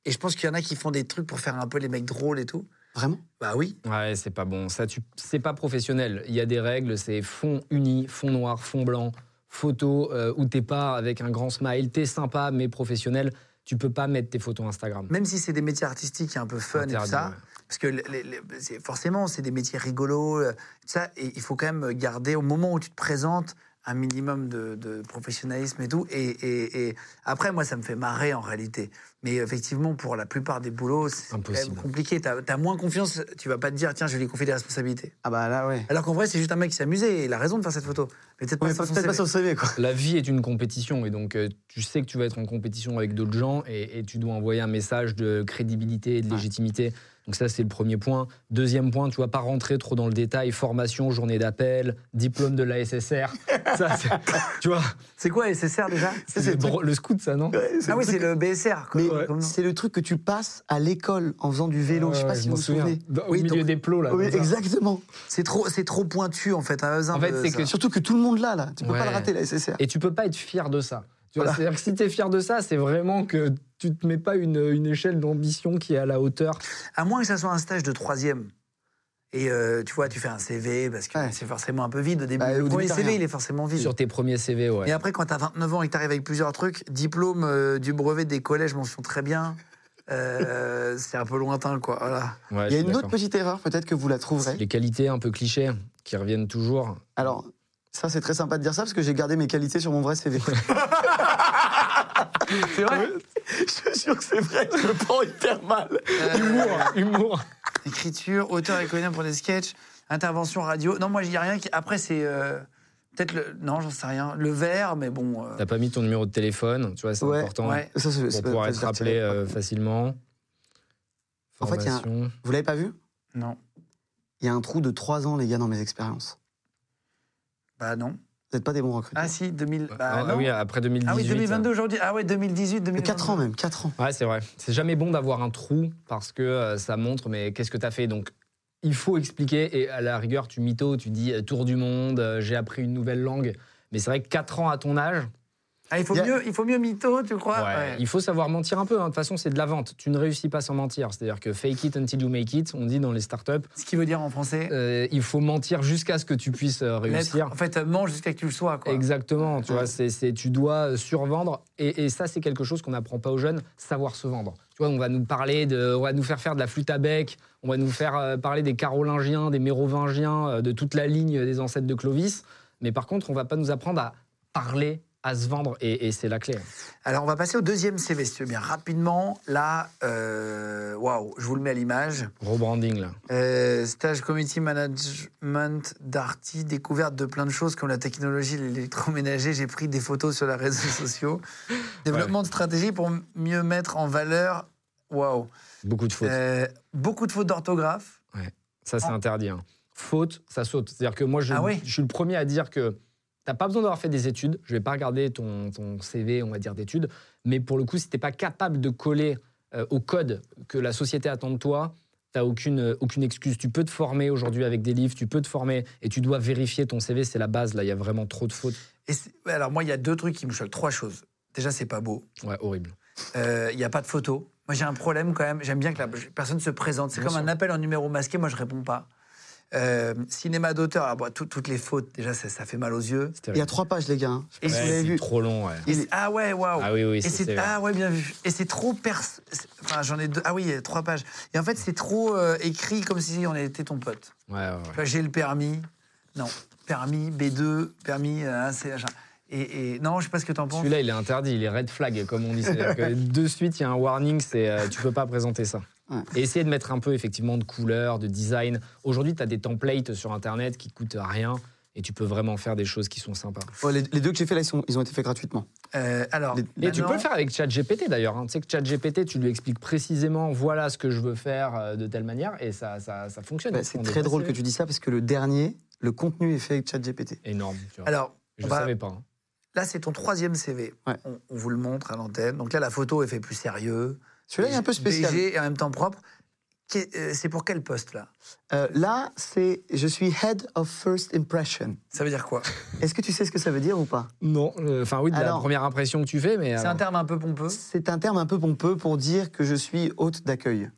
Et je pense qu'il y en a qui font des trucs pour faire un peu les mecs drôles et tout. Vraiment? Bah oui. Ouais, c'est pas bon. Ça, tu... c'est pas professionnel. Il y a des règles, c'est fond uni, fond noir, fond blanc, photo euh, où t'es pas avec un grand smile, t'es sympa mais professionnel. Tu peux pas mettre tes photos Instagram. Même si c'est des métiers artistiques un peu fun et tout ça. ouais. Parce que les- les- c'est- forcément, c'est des métiers rigolos. euh, tout ça, et il faut quand même garder, au moment où tu te présentes, un minimum de, de professionnalisme et tout. Et, et- et après, moi, ça me fait marrer en réalité. Mais effectivement, pour la plupart des boulots, c'est compliqué. Tu as, moins confiance. Tu vas pas te dire, tiens, je vais lui confier des responsabilités. Ah bah là, ouais. Alors qu'en vrai, c'est juste un mec qui s'amusait et il a raison de faire cette photo. Mais peut-être Ouais, pas sur pas CV, quoi. La vie est une compétition et donc euh, tu sais que tu vas être en compétition avec d'autres gens et, et tu dois envoyer un message de crédibilité et de Ouais. Donc ça, c'est le premier point. Deuxième point, tu vas pas rentrer trop dans le détail. Formation, journée d'appel, diplôme de la SSR. ça, tu vois, C'est quoi SSR déjà? C'est le, scout, ça, non? Ah oui, c'est le BSR. Mais c'est le truc que tu passes à l'école en faisant du vélo. je sais pas si vous vous souvenez. Dans- Au Oui, milieu donc- des plots, là. Oui, exactement. C'est trop, c'est trop pointu en fait. hein, En fait, c'est que Surtout que tout le monde l'a, là. Tu peux Ouais. pas le rater, la SSR. Et tu peux pas être fier de ça. Tu vois, Voilà. C'est-à-dire que si tu es fier de ça, c'est vraiment que tu te mets pas une, une échelle d'ambition qui est à la hauteur. À moins que ça soit un stage de troisième. Et euh, tu vois, tu fais un CV parce que Ouais. c'est forcément un peu vide au début. Bah, au le premier t'as CV, rien. il est forcément vide. Sur tes premiers CV, ouais. Et après, quand tu as 29 ans et que tu arrives avec plusieurs trucs, diplôme euh, du brevet des collèges, mention très bien, euh, c'est un peu lointain, quoi. Voilà. Ouais, Il y a une autre petite erreur, peut-être que vous la trouverez. Les qualités un peu clichés qui reviennent toujours. Alors, ça, c'est très sympa de dire ça parce que j'ai gardé mes qualités sur mon vrai CV. C'est vrai je te jure que c'est vrai, je le prends hyper mal. Humour, humour. Écriture, auteur et comédien pour des sketchs, intervention radio. Non, moi, il n'y a rien qui. Après, c'est. euh, Peut-être le. Non, j'en sais rien. Le verre, mais bon. euh, T'as pas mis ton numéro de téléphone, tu vois, c'est Ouais, important ouais. Ça, c'est- c'est pour pouvoir être rappelé euh, facilement. En fait, il y a un- Formation. Vous l'avez pas vu? Non. Il y a un trou de 3 ans, les gars, dans mes expériences. Bah non. Vous n'êtes pas des bons recruteurs. Ah si, 2000. Bah, ah, non. oui, après 2018. Ah oui, 2022 aujourd'hui. Ah ouais, 2018, 2022. 4 ans même, 4 ans. Ouais, c'est vrai. C'est jamais bon d'avoir un trou parce que euh, ça montre, mais qu'est-ce que tu as fait? Donc, il faut expliquer. Et à la rigueur, tu mytho, tu dis euh, tour du monde, euh, j'ai appris une nouvelle langue. Mais c'est vrai que 4 ans à ton âge, Ah, il faut a- mieux, il faut mieux mytho, tu crois ouais, Ouais. il faut savoir mentir un peu. hein. De toute façon, c'est de la vente. Tu ne réussis pas sans mentir. C'est-à-dire que fake it until you make it, on dit dans les startups. Ce qui veut dire en français. Euh, il faut mentir jusqu'à ce que tu puisses euh, réussir. En fait, mange jusqu'à ce que tu le sois, quoi. Exactement, tu Ouais. vois, tu dois euh, survendre et, et ça c'est quelque chose qu'on n'apprend pas aux jeunes, savoir se vendre. Tu vois, on va nous parler de, on va nous faire faire de la flûte à bec, on va nous faire euh, parler des Carolingiens, des Mérovingiens, euh, de toute la ligne des ancêtres de Clovis, mais par contre on va pas nous apprendre à parler, à se vendre et, et c'est la clé. Alors, on va passer au deuxième CV, si tu veux bien. Rapidement, là, euh, waouh, je vous le mets à l'image. Rebranding là. Euh, stage community management d'Arty, découverte de plein de choses comme la technologie, l'électroménager. J'ai pris des photos sur les réseaux sociaux. Développement de stratégie pour mieux mettre en valeur. Waouh. Beaucoup de fautes. Euh, beaucoup de fautes d'orthographe. Ça, c'est interdit. hein. Faute, ça saute. C'est-à-dire que moi, je, Ah oui je suis le premier à dire que t'as pas besoin d'avoir fait des études. Je vais pas regarder ton, ton CV, on va dire, d'études. Mais pour le coup, si t'es pas capable de coller euh, au code que la société attend de toi, tu n'as aucune, euh, aucune excuse. Tu peux te former aujourd'hui avec des livres, tu peux te former et tu dois vérifier ton CV, c'est la base. Là, il y a vraiment trop de fautes. Et alors moi, il y a deux trucs qui me choquent. Trois choses. Déjà, c'est pas beau. Ouais, horrible. Euh, Il n'y a pas de photo. Moi, j'ai un problème quand même. J'aime bien que la personne se présente. C'est comme un appel en numéro masqué. Moi, je réponds pas. Euh, cinéma d'auteur. Alors, bon, tout- toutes les fautes, déjà, ça, ça fait mal aux yeux. Il y a trois pages, les gars. hein. C'est- trop long, ouais. Et ah ouais, waouh. Ah oui, oui, c'est ah ouais bien vu. Et c'est trop pers. c'est- Enfin j'en ai deux. Ah oui, il y a trois pages. Et en fait c'est trop euh, écrit comme si on était ton pote. Ouais, J'ai le permis. Non, permis B2, permis euh, C. Et, et non, je sais pas ce que t'en penses. Celui-là, il est interdit, il est red flag, comme on dit. Que de suite, il y a un warning, c'est euh, tu peux pas présenter ça. Ouais. Et essayer de mettre un peu effectivement de couleur, de design. Aujourd'hui, tu as des templates sur Internet qui coûtent rien et tu peux vraiment faire des choses qui sont sympas. Ouais, les, les deux que j'ai fait là, ils, sont- ils ont été faits gratuitement. Euh, alors, Les- Et tu peux le faire avec ChatGPT d'ailleurs. hein. Tu sais que ChatGPT, tu lui expliques précisément voilà ce que je veux faire euh, de telle manière et ça, ça, ça fonctionne. Bah, c'est très drôle que tu dis ça parce que le dernier, le contenu est fait avec ChatGPT. Énorme. tu vois. Alors, je ne va- savais pas. hein. là c'est ton troisième CV. Ouais. On, on vous le montre à l'antenne. Donc là la photo est fait plus sérieux. Celui-là il est un peu spécial. Et en même temps propre. Euh, C'est pour quel poste là? Euh, là, c'est je suis head of first impression. Ça veut dire quoi? Est-ce que tu sais ce que ça veut dire ou pas? Non, euh, enfin oui, de la première impression que tu fais, mais. C'est alors- un terme un peu pompeux. C'est un terme un peu pompeux pour dire que je suis hôte d'accueil.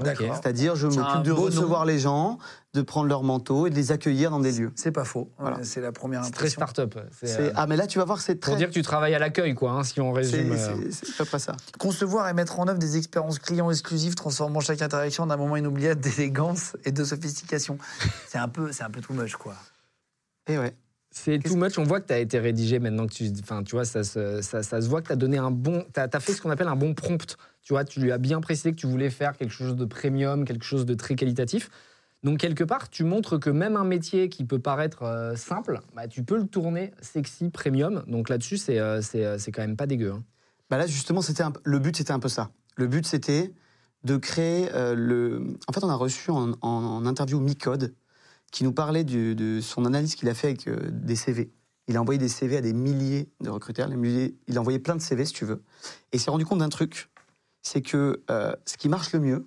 C'est-à-dire, je un m'occupe de nom. recevoir les gens, de prendre leur manteau et de les accueillir dans des lieux. C'est pas faux. Voilà. Euh, C'est la première C'est très impression. start-up. C'est- euh, Ah, mais là, tu vas voir, c'est très. Pour dire que tu travailles à l'accueil, quoi, hein, si on résume. c'est- c'est pas ça. Concevoir et mettre en œuvre des expériences clients exclusives, transformant chaque interaction d'un moment inoubliable d'élégance et de sophistication. C'est un peu, c'est un peu too much, quoi. Et ouais. C'est Qu'est-ce too much. On voit que tu as été rédigé maintenant que tu. Enfin, tu vois, ça, se- ça, ça se voit que tu as donné un bon. Tu as, fait ce qu'on appelle un bon prompt. Tu vois, tu lui as bien précisé que tu voulais faire quelque chose de premium, quelque chose de très qualitatif. Donc, quelque part, tu montres que même un métier qui peut paraître euh, simple, bah, tu peux le tourner sexy, premium. Donc là-dessus, c'est euh, euh, quand même pas dégueu. hein. Bah là, justement, un- le but, c'était un peu ça. Le but, c'était de créer euh, le. En fait, on a reçu en, en- interview Micode qui nous parlait de son analyse qu'il a fait avec des CV. Il a envoyé des CV à des milliers de recruteurs. il a envoyé plein de CV, si tu veux. Et il s'est rendu compte d'un truc c'est que euh, ce qui marche le mieux,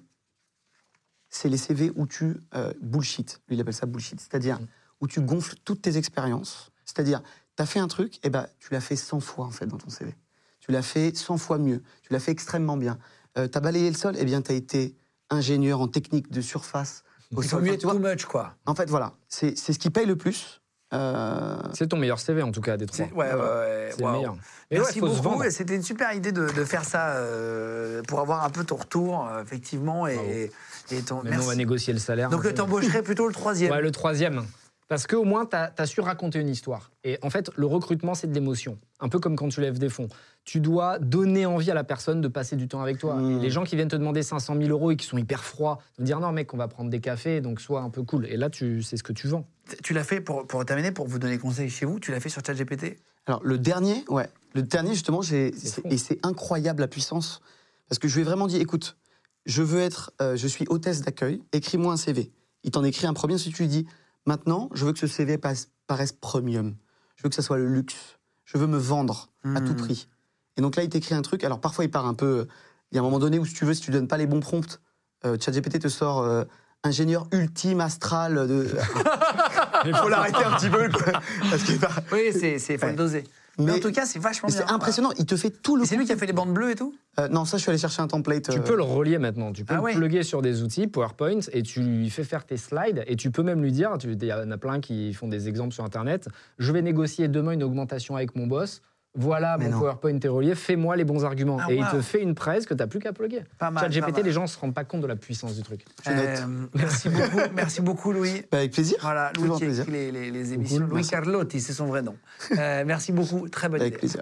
c'est les CV où tu euh, bullshit. Lui, il appelle ça bullshit. C'est-à-dire où tu gonfles toutes tes expériences. C'est-à-dire, tu as fait un truc, et ben, tu l'as fait 100 fois, en fait, dans ton CV. Tu l'as fait 100 fois mieux. Tu l'as fait extrêmement bien. Euh, tu as balayé le sol, et bien, tu as été ingénieur en technique de surface. Au sol. mieux Enfin, être tu vois, too much, quoi. en fait, voilà. C'est c'est ce qui paye le plus. Euh, C'est ton meilleur CV, en tout cas, des trois. C'est- Ouais, ouais, ouais. C'est le meilleur. Mais Merci beaucoup. C'était une super idée de, de faire ça euh, pour avoir un peu ton retour, euh, effectivement. Et, et ton, Maintenant, on va merci. négocier le salaire. Donc, t'embaucherais plutôt le troisième. Ouais, le troisième. Parce qu'au moins, tu as, su raconter une histoire. Et en fait, le recrutement, c'est de l'émotion. Un peu comme quand tu lèves des fonds. Tu dois donner envie à la personne de passer du temps avec toi. Mmh. Et les gens qui viennent te demander 500 000 euros et qui sont hyper froids, vont dire non, mec, on va prendre des cafés, donc sois un peu cool. Et là, tu c'est ce que tu vends. Tu l'as fait pour, pour terminer, pour vous donner conseil chez vous, tu l'as fait sur ChatGPT? Alors, le dernier, ouais. Le dernier, justement, et c'est incroyable la puissance. Parce que je lui ai vraiment dit écoute, je veux être, euh, je suis hôtesse d'accueil, écris-moi un CV. Il t'en écrit un premier, si tu lui dis maintenant, je veux que ce CV paraisse premium. Je veux que ça soit le luxe. Je veux me vendre à tout Mhm. prix. Et donc là, il t'écrit un truc. Alors, parfois, il part un peu. Il y a un moment donné où, si tu veux, si tu donnes pas les bons prompts, euh, ChatGPT te sort. euh, ingénieur ultime astral de. Il faut l'arrêter un petit peu. quoi. Parce va- Oui, c'est c'est faut Ouais. le doser. Mais, Mais- en tout cas, c'est vachement bien. c'est impressionnant. Il te fait tout le. C'est lui qui a fait les bandes bleues et tout? Euh, non, ça, je suis allé chercher un template. Tu euh, peux le relier maintenant. Tu peux Ah le ouais. plugger sur des outils PowerPoint et tu lui fais faire tes slides. Et tu peux même lui dire tu- il y en a plein qui font des exemples sur Internet. Je vais négocier demain une augmentation avec mon boss. Voilà, Mais mon non. PowerPoint est relié. Fais-moi les bons arguments. Ah, et il te fait une presse que tu n'as plus qu'à plugger. Pas mal. pas ChatGPT, mal. les gens ne se rendent pas compte de la puissance du truc. Je note. Euh, merci beaucoup, merci beaucoup, Louis. Bah, avec plaisir. Voilà, Louis qui a plaisir. écrit les, les- les émissions. Cool, Louis merci. Carlotti, c'est son vrai nom. Euh, merci beaucoup, très bonne Avec idée. plaisir.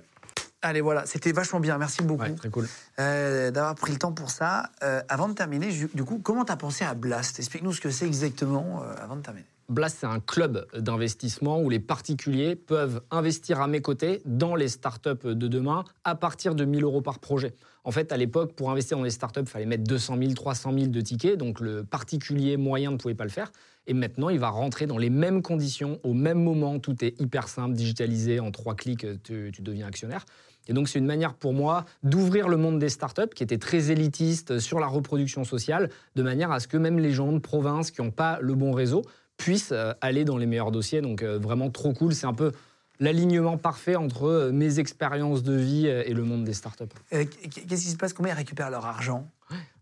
Allez, voilà, c'était vachement bien. Merci beaucoup Ouais, très cool. euh, d'avoir pris le temps pour ça. Euh, avant de terminer, du coup, comment t'as pensé à Blast? Explique-nous ce que c'est exactement euh, avant de terminer. Blast, c'est un club d'investissement où les particuliers peuvent investir à mes côtés dans les startups de demain à partir de 1000 euros par projet. En fait, à l'époque, pour investir dans les startups, il fallait mettre 200 000, 300 000 de tickets, donc le particulier moyen ne pouvait pas le faire. Et maintenant, il va rentrer dans les mêmes conditions, au même moment, tout est hyper simple, digitalisé, en trois clics, tu deviens actionnaire. Et donc, c'est une manière pour moi d'ouvrir le monde des startups, qui était très élitiste sur la reproduction sociale, de manière à ce que même les gens de province qui n'ont pas le bon réseau puissent euh, aller dans les meilleurs dossiers. Donc, euh, vraiment trop cool. C'est un peu l'alignement parfait entre euh, mes expériences de vie et le monde des startups. Euh, Qu'est-ce qui se passe? Combien ils récupèrent leur argent?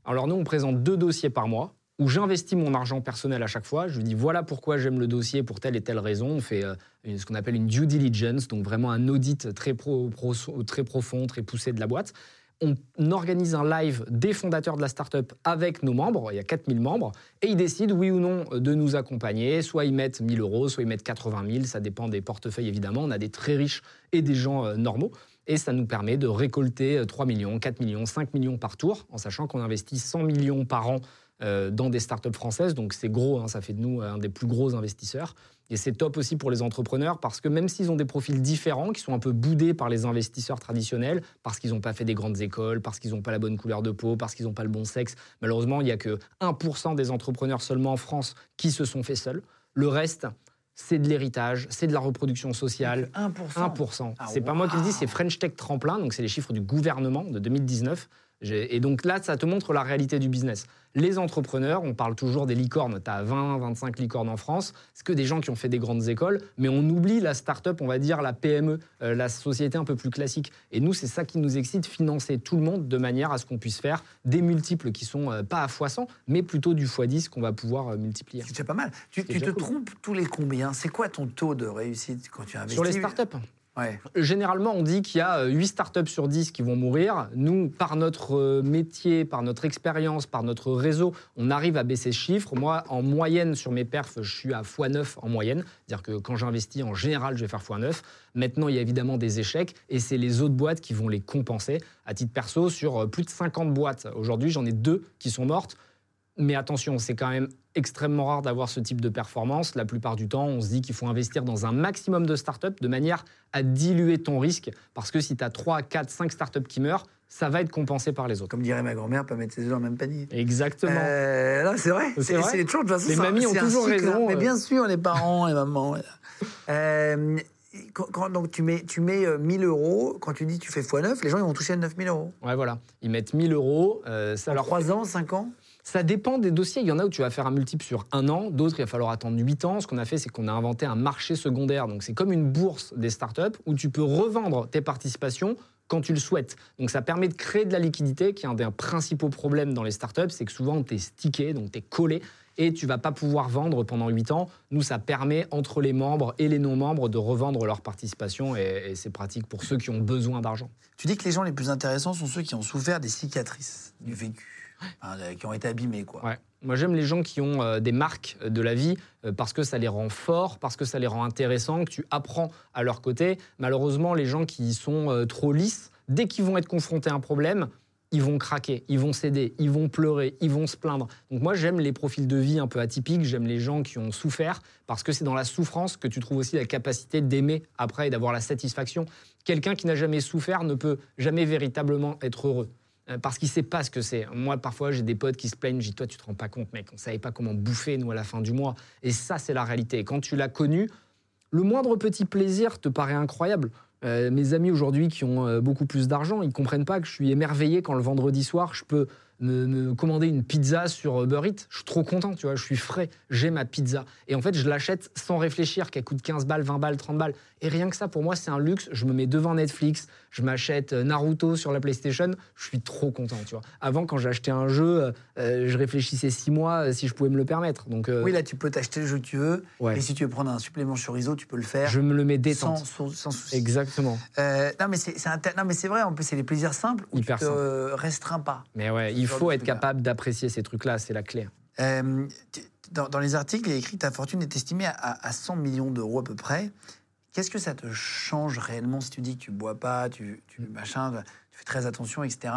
Alors nous, on présente deux dossiers par mois où j'investis mon argent personnel à chaque fois. Je dis voilà pourquoi j'aime le dossier pour telle et telle raison. On fait euh, ce qu'on appelle une due diligence, donc vraiment un audit très, pro- pro- très profond, très poussé de la boîte. On organise un live des fondateurs de la startup avec nos membres, il y a 4000 membres, et ils décident oui ou non de nous accompagner. Soit ils mettent 1000 euros, soit ils mettent 80 000, ça dépend des portefeuilles évidemment. On a des très riches et des gens euh, normaux. Et ça nous permet de récolter euh, 3 millions, 4 millions, 5 millions par tour, en sachant qu'on investit 100 millions par an euh, dans des startups françaises. Donc c'est gros, hein, ça fait de nous un des plus gros investisseurs. Et c'est top aussi pour les entrepreneurs parce que même s'ils ont des profils différents, qui sont un peu boudés par les investisseurs traditionnels, parce qu'ils n'ont pas fait des grandes écoles, parce qu'ils n'ont pas la bonne couleur de peau, parce qu'ils n'ont pas le bon sexe, malheureusement, il n'y a que 1% des entrepreneurs seulement en France qui se sont faits seuls. Le reste, c'est de l'héritage, c'est de la reproduction sociale. 1%. 1%. Ah, c'est pas moi qui le dis, c'est French Tech Tremplin, donc c'est les chiffres du gouvernement de 2019. J'ai- Et donc là, ça te montre la réalité du business. Les entrepreneurs, on parle toujours des licornes. Tu as 20, 25 licornes en France. C'est que des gens qui ont fait des grandes écoles, mais on oublie la start-up, on va dire la PME, euh, la société un peu plus classique. Et nous, c'est ça qui nous excite, financer tout le monde de manière à ce qu'on puisse faire des multiples qui sont euh, pas à x100, mais plutôt du x10 qu'on va pouvoir euh, multiplier. C'est déjà pas mal. Tu, te cool. trompes tous les combien? C'est quoi ton taux de réussite quand tu investis? Sur les startups Généralement, on dit qu'il y a euh, 8 startups sur 10 qui vont mourir. Nous, par notre euh, métier, par notre expérience, par notre réseau, on arrive à baisser ce chiffre. Moi, en moyenne, sur mes perfs, je suis à x9 en moyenne. C'est-à-dire que quand j'investis, en général, je vais faire x9. Maintenant, il y a évidemment des échecs et c'est les autres boîtes qui vont les compenser. À titre perso, sur euh, plus de 50 boîtes, aujourd'hui, j'en ai deux qui sont mortes. Mais attention, c'est quand même extrêmement rare d'avoir ce type de performance. La plupart du temps, on se dit qu'il faut investir dans un maximum de startups de manière à diluer ton risque. Parce que si tu as 3, 4, 5 startups qui meurent, ça va être compensé par les autres. Comme dirait ma grand-mère, pas mettre ses œufs dans le même panier. Exactement. Euh, c'est vrai. C'est toujours de toute façon. Les un- mamies ont toujours cycle, raison, hein. Mais euh. bien sûr, les parents, les mamans. Euh, quand, quand- donc tu mets, tu mets euh, 1000 euros, quand tu dis tu fais x9, les gens ils vont toucher 9000 euros. Ouais, voilà. Ils mettent 1000 euros. euh, ça, En leur 3 ans, 5 ans? Ça dépend des dossiers. Il y en a où tu vas faire un multiple sur un an, d'autres, il va falloir attendre 8 ans. Ce qu'on a fait, c'est qu'on a inventé un marché secondaire. Donc, c'est comme une bourse des startups où tu peux revendre tes participations quand tu le souhaites. Donc, ça permet de créer de la liquidité, qui est un des principaux problèmes dans les startups. C'est que souvent, tu es stické, donc tu es collé. Et tu vas pas pouvoir vendre pendant 8 ans. Nous, ça permet entre les membres et les non-membres de revendre leur participation et, et c'est pratique pour ceux qui ont besoin d'argent. Tu dis que les gens les plus intéressants sont ceux qui ont souffert des cicatrices du vécu, Euh, qui ont été abîmés. Quoi. Ouais. Moi, j'aime les gens qui ont euh, des marques de la vie euh, parce que ça les rend forts, parce que ça les rend intéressants, que tu apprends à leur côté. Malheureusement, les gens qui sont euh, trop lisses, dès qu'ils vont être confrontés à un problème, ils vont craquer, ils vont céder, ils vont pleurer, ils vont se plaindre. Donc moi, j'aime les profils de vie un peu atypiques, j'aime les gens qui ont souffert, parce que c'est dans la souffrance que tu trouves aussi la capacité d'aimer après et d'avoir la satisfaction. Quelqu'un qui n'a jamais souffert ne peut jamais véritablement être heureux. Euh, Parce qu'il sait pas ce que c'est. Moi, parfois, j'ai des potes qui se plaignent. Je dis, toi, tu te rends pas compte, mec. On savait pas comment bouffer, nous, à la fin du mois. Et ça, c'est la réalité. Et quand tu l'as connu, le moindre petit plaisir te paraît incroyable. Euh, mes amis aujourd'hui qui ont euh, beaucoup plus d'argent, ils comprennent pas que je suis émerveillé quand le vendredi soir, je peux me, me commander une pizza sur Uber Eats. Je suis trop content, tu vois. Je suis frais. J'ai ma pizza. Et en fait, je l'achète sans réfléchir, qu'elle coûte 15 balles, 20 balles, 30 balles. Et rien que ça, pour moi, c'est un luxe. Je me mets devant Netflix, je m'achète euh, Naruto sur la PlayStation. Je suis trop content, tu vois. Avant, quand j'achetais un jeu, euh, euh, je réfléchissais six mois si je pouvais me le permettre. Donc, euh, Oui, là, tu peux t'acheter le jeu que tu veux. Ouais. Et si tu veux prendre un supplément chorizo, tu peux le faire. je me le mets détente. sans, sans souci. Exactement. Euh, non, mais c'est vrai, en plus, c'est les plaisirs simples où Hyper tu te restreins pas. Mais ouais, il genre faut de être capable d'apprécier ces trucs-là, c'est la clé. Euh, dans, dans les articles, il est écrit que ta fortune est estimée à, à 100 millions d'euros à peu près. Qu'est-ce que ça te change réellement si tu dis que tu bois pas, tu, tu machin, tu fais très attention, etc.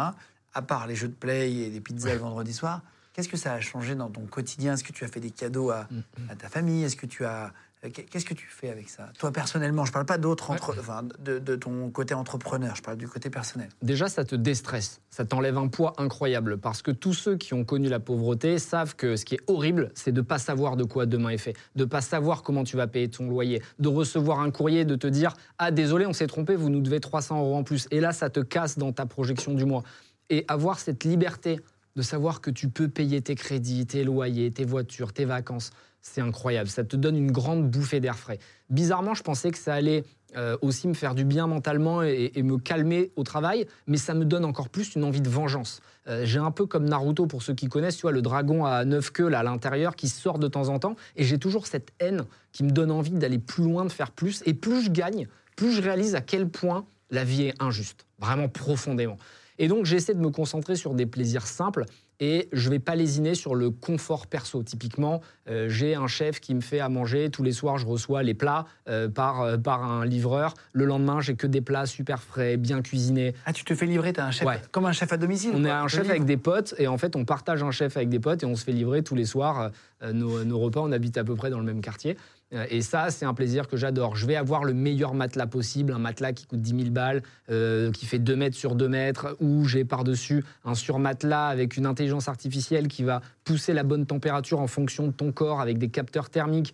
À part les jeux de play et les pizzas le vendredi soir, qu'est-ce que ça a changé dans ton quotidien? Est-ce que tu as fait des cadeaux à, Mm, à ta famille? Est-ce que tu as Qu'est-ce que tu fais avec ça? Toi, personnellement, je parle pas d'autres, enfin, de, de ton côté entrepreneur, je parle du côté personnel. Déjà, ça te déstresse, ça t'enlève un poids incroyable parce que tous ceux qui ont connu la pauvreté savent que ce qui est horrible, c'est de pas savoir de quoi demain est fait, de pas savoir comment tu vas payer ton loyer, de recevoir un courrier, de te dire ah désolé, on s'est trompé, vous nous devez 300 euros en plus. Et là, ça te casse dans ta projection du mois. Et avoir cette liberté de savoir que tu peux payer tes crédits, tes loyers, tes voitures, tes vacances, c'est incroyable. Ça te donne une grande bouffée d'air frais. Bizarrement, je pensais que ça allait euh, aussi me faire du bien mentalement et, me calmer au travail, mais ça me donne encore plus une envie de vengeance. Euh, j'ai un peu comme Naruto, pour ceux qui connaissent, tu le dragon à neuf queues là, à l'intérieur qui sort de temps en temps, et j'ai toujours cette haine qui me donne envie d'aller plus loin, de faire plus, et plus je gagne, plus je réalise à quel point la vie est injuste, vraiment profondément. Et donc j'essaie de me concentrer sur des plaisirs simples et je vais pas lésiner sur le confort perso. Typiquement, euh, j'ai un chef qui me fait à manger. Tous les soirs, je reçois les plats euh, par, euh, par un livreur. Le lendemain, j'ai que des plats super frais, bien cuisinés. Ah, tu te fais livrer, t'as un chef, Ouais. comme un chef à domicile On est un chef livre. avec des potes et en fait, on partage un chef avec des potes et on se fait livrer tous les soirs nos, nos repas. On habite à peu près dans le même quartier. Euh, Et ça, c'est un plaisir que j'adore. Je vais avoir le meilleur matelas possible, un matelas qui coûte 10 000 balles, euh, qui fait 2 mètres sur 2 mètres, où j'ai par-dessus un surmatelas avec une intelligence artificielle qui va pousser la bonne température en fonction de ton corps avec des capteurs thermiques.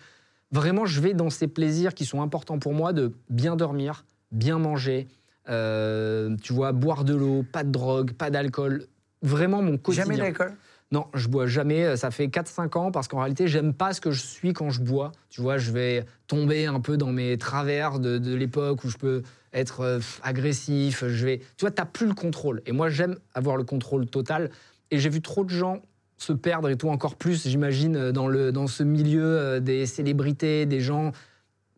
Vraiment, je vais dans ces plaisirs qui sont importants pour moi de bien dormir, bien manger, euh, tu vois, boire de l'eau, pas de drogue, pas d'alcool. Vraiment mon quotidien. Jamais d'alcool? Non, je bois jamais. Ça fait 4-5 ans parce qu'en réalité, j'aime pas ce que je suis quand je bois. Tu vois, je vais tomber un peu dans mes travers de, l'époque où je peux être euh, agressif. Je vais, tu vois, t'as plus le contrôle. Et moi, j'aime avoir le contrôle total. Et j'ai vu trop de gens se perdre et tout encore plus, j'imagine, euh, dans, le, dans ce milieu euh, des célébrités, des gens.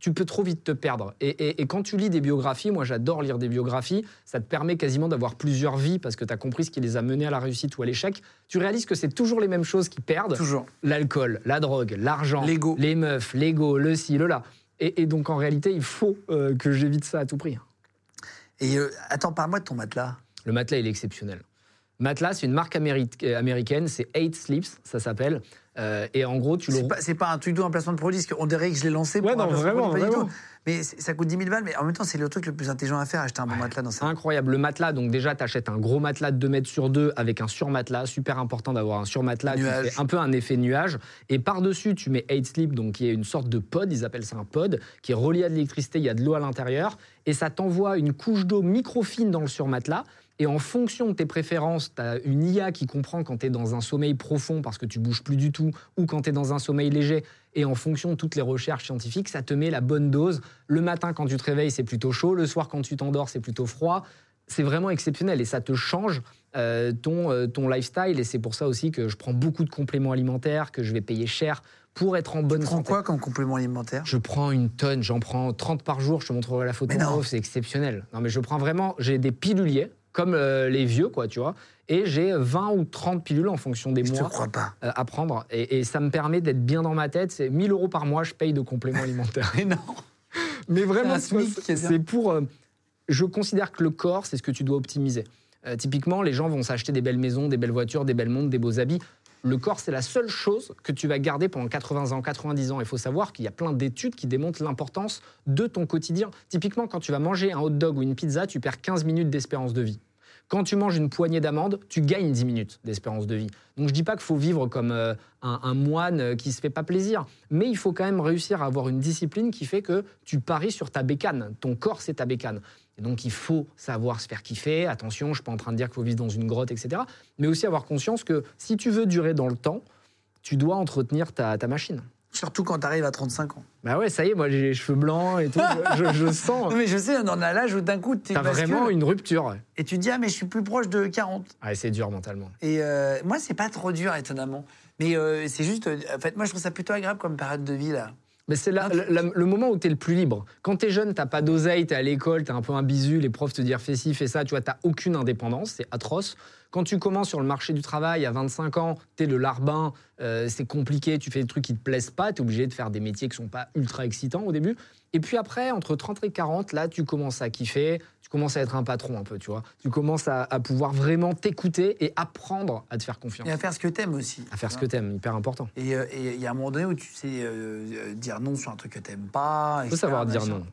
Tu peux trop vite te perdre. Et, et- et quand tu lis des biographies, moi j'adore lire des biographies, ça te permet quasiment d'avoir plusieurs vies parce que tu as compris ce qui les a menés à la réussite ou à l'échec. Tu réalises que c'est toujours les mêmes choses qui perdent Toujours. l'alcool, la drogue, l'argent, L'ego. les meufs, l'ego, le ci, le là. Et, et donc en réalité, il faut euh, que j'évite ça à tout prix. Et euh, attends, parle-moi de ton matelas. Le matelas, il est exceptionnel. Matelas, c'est une marque euh, américaine, c'est Eight Sleeps, ça s'appelle. Euh, et en gros, tu le. C'est pas, un truc de placement de produit, parce qu'on dirait que je l'ai lancé pour Ouais, un non, de vraiment, produit, pas du vraiment. tout. Mais ça coûte 10 000 balles, mais en même temps, c'est le truc le plus intelligent à faire, acheter un bon matelas dans sa Incroyable. Le matelas, donc déjà, tu achètes un gros matelas de 2 mètres sur 2 avec un surmatelas. Super important d'avoir un surmatelas qui Nuage. fait un peu un effet nuage. Et par-dessus, tu mets 8 Sleep, donc qui est une sorte de pod, ils appellent ça un pod, qui est relié à de l'électricité, il y a de l'eau à l'intérieur. Et ça t'envoie une couche d'eau microfine dans le surmatelas. Et en fonction de tes préférences, tu as une IA qui comprend quand tu es dans un sommeil profond parce que tu bouges plus du tout ou quand tu es dans un sommeil léger. Et en fonction de toutes les recherches scientifiques, ça te met la bonne dose. Le matin, quand tu te réveilles, c'est plutôt chaud. Le soir, quand tu t'endors, c'est plutôt froid. C'est vraiment exceptionnel et ça te change euh, ton, euh, ton lifestyle. Et c'est pour ça aussi que je prends beaucoup de compléments alimentaires, que je vais payer cher pour être en bonne Tu prends santé. quoi comme complément alimentaire? Je prends une tonne, j'en prends 30 par jour, je te montrerai la photo c'est exceptionnel. Non mais je prends vraiment, j'ai des piluliers, comme euh, les vieux quoi, tu vois, et j'ai 20 ou 30 pilules en fonction des Je mois crois pas. euh, à prendre. Et, et ça me permet d'être bien dans ma tête, c'est 1000 euros par mois, je paye de compléments alimentaires. Mais non. Mais vraiment, C'est pour. euh, je considère que le corps, c'est ce que tu dois optimiser. Typiquement, les gens vont s'acheter des belles maisons, des belles voitures, des belles montres, des beaux habits. Le corps, c'est la seule chose que tu vas garder pendant 80 ans, 90 ans. Il faut savoir qu'il y a plein d'études qui démontrent l'importance de ton quotidien. Typiquement, quand tu vas manger un hot dog ou une pizza, tu perds 15 minutes d'espérance de vie. Quand tu manges une poignée d'amandes, tu gagnes 10 minutes d'espérance de vie. Donc je dis pas qu'il faut vivre comme euh, un, moine euh, qui se fait pas plaisir, mais il faut quand même réussir à avoir une discipline qui fait que tu paries sur ta bécane. Ton corps, c'est ta bécane. Et donc il faut savoir se faire kiffer. Attention, je ne suis pas en train de dire qu'il faut vivre dans une grotte, etc. Mais aussi avoir conscience que si tu veux durer dans le temps, tu dois entretenir ta machine. Surtout quand tu arrives à 35 ans. Bah ouais, ça y est, moi j'ai les cheveux blancs et tout. je, je sens. Non, mais je sais, on en a l'âge où d'un coup, tu T'as vraiment une rupture. ouais. Et tu te dis, ah, mais je suis plus proche de 40. Ouais, c'est dur mentalement. Et euh, moi, c'est pas trop dur, étonnamment. Mais euh, c'est juste. euh, En fait, moi, je trouve ça plutôt agréable comme période de vie, là. Mais c'est là, Ah, le moment où tu es le plus libre. Quand tu es jeune, t'as pas d'oseille, tu es à l'école, tu es un peu un bisu, les profs te disent fais ci, fais ça, tu vois, tu aucune indépendance, c'est atroce. Quand tu commences sur le marché du travail à 25 ans, tu es le larbin, euh, c'est compliqué, tu fais des trucs qui te plaisent pas, tu es obligé de faire des métiers qui sont pas ultra excitants au début. Et puis après, entre 30 et 40, là, tu commences à kiffer, tu commences à être un patron un peu, tu vois. Tu commences à, à pouvoir vraiment t'écouter et apprendre à te faire confiance. Et à faire ce que t'aimes aussi. À faire ce que t'aimes, hyper important. Et euh, et il y a un moment donné où tu sais euh, dire non sur un truc que t'aimes pas. Il faut savoir dire non.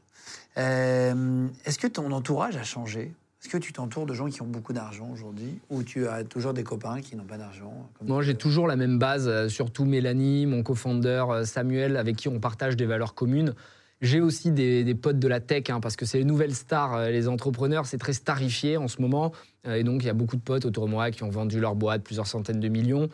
Euh, Est-ce que ton entourage a changé? Est-ce que tu t'entoures de gens qui ont beaucoup d'argent aujourd'hui Ou tu as toujours des copains qui n'ont pas d'argent Moi, j'ai toujours la même base, euh, surtout Mélanie, mon co-founder euh, Samuel, avec qui on partage des valeurs communes. J'ai aussi des, des potes de la tech, hein, parce que c'est les nouvelles stars, euh, les entrepreneurs, c'est très starifié en ce moment. Et donc, il y a beaucoup de potes autour de moi qui ont vendu leur boîte plusieurs centaines de millions.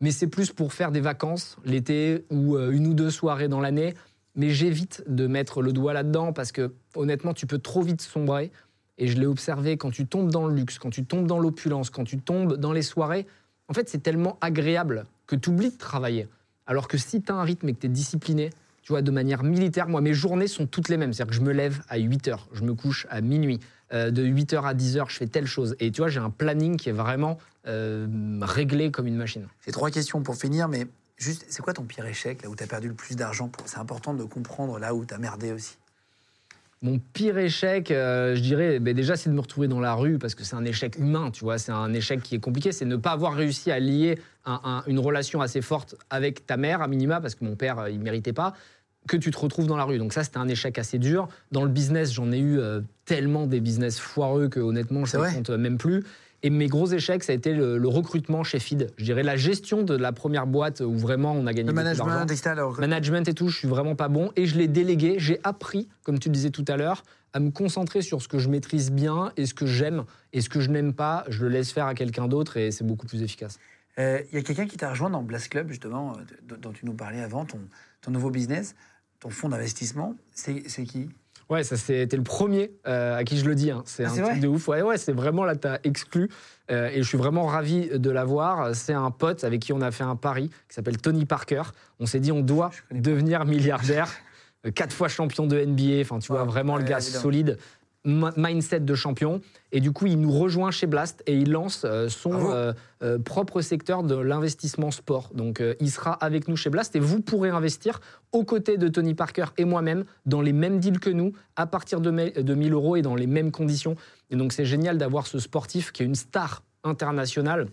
Mais c'est plus pour faire des vacances l'été ou une ou deux soirées dans l'année. Mais j'évite de mettre le doigt là-dedans parce que, honnêtement, tu peux trop vite sombrer. Et je l'ai observé, quand tu tombes dans le luxe, quand tu tombes dans l'opulence, quand tu tombes dans les soirées, en fait, c'est tellement agréable que tu oublies de travailler. Alors que si tu as un rythme et que tu es discipliné, tu vois, de manière militaire, moi, mes journées sont toutes les mêmes. C'est-à-dire que je me lève à 8 heures, je me couche à minuit. Euh, de 8 heures à 10 heures, je fais telle chose. Et tu vois, j'ai un planning qui est vraiment euh, réglé comme une machine. J'ai trois questions pour finir, mais juste, c'est quoi ton pire échec, là où tu as perdu le plus d'argent pour- C'est important de comprendre là où tu as merdé aussi. Mon pire échec, euh, je dirais, ben déjà, c'est de me retrouver dans la rue parce que c'est un échec humain, tu vois. C'est un échec qui est compliqué. C'est ne pas avoir réussi à lier un- un- une relation assez forte avec ta mère, à minima, parce que mon père, euh, il méritait pas, que tu te retrouves dans la rue. Donc ça, c'était un échec assez dur. Dans le business, j'en ai eu euh, tellement des business foireux que honnêtement, je ne compte même plus. Et mes gros échecs, ça a été le, le recrutement chez Feed. Je dirais la gestion de la première boîte où vraiment on a gagné Le management, etc. management et tout, je suis vraiment pas bon. Et je l'ai délégué. J'ai appris, comme tu le disais tout à l'heure, à me concentrer sur ce que je maîtrise bien et ce que j'aime. Et ce que je n'aime pas, je le laisse faire à quelqu'un d'autre et c'est beaucoup plus efficace. Euh, Il y a quelqu'un qui t'a rejoint dans Blast Club, justement, euh, dont tu nous parlais avant, ton, ton nouveau business, ton fonds d'investissement. C'est qui? Ouais, ça c'était le premier euh, à qui je le dis. hein. C'est Ah, un truc de ouf. Ouais, ouais, c'est vraiment là, t'as exclu. Euh, et je suis vraiment ravi de l'avoir. C'est un pote avec qui on a fait un pari qui s'appelle Tony Parker. On s'est dit, on doit devenir milliardaire. Euh, Quatre fois champion de NBA. Enfin, tu vois, Ouais, vraiment le gars évidemment. solide. Mi- Mindset de champion. Et du coup, il nous rejoint chez Blast et il lance euh, son euh, euh, propre secteur de l'investissement sport. Donc, il sera avec nous chez Blast et vous pourrez investir aux côtés de Tony Parker et moi-même dans les mêmes deals que nous, à partir de, de 1000 euros et dans les mêmes conditions. Et donc, c'est génial d'avoir ce sportif qui est une star internationale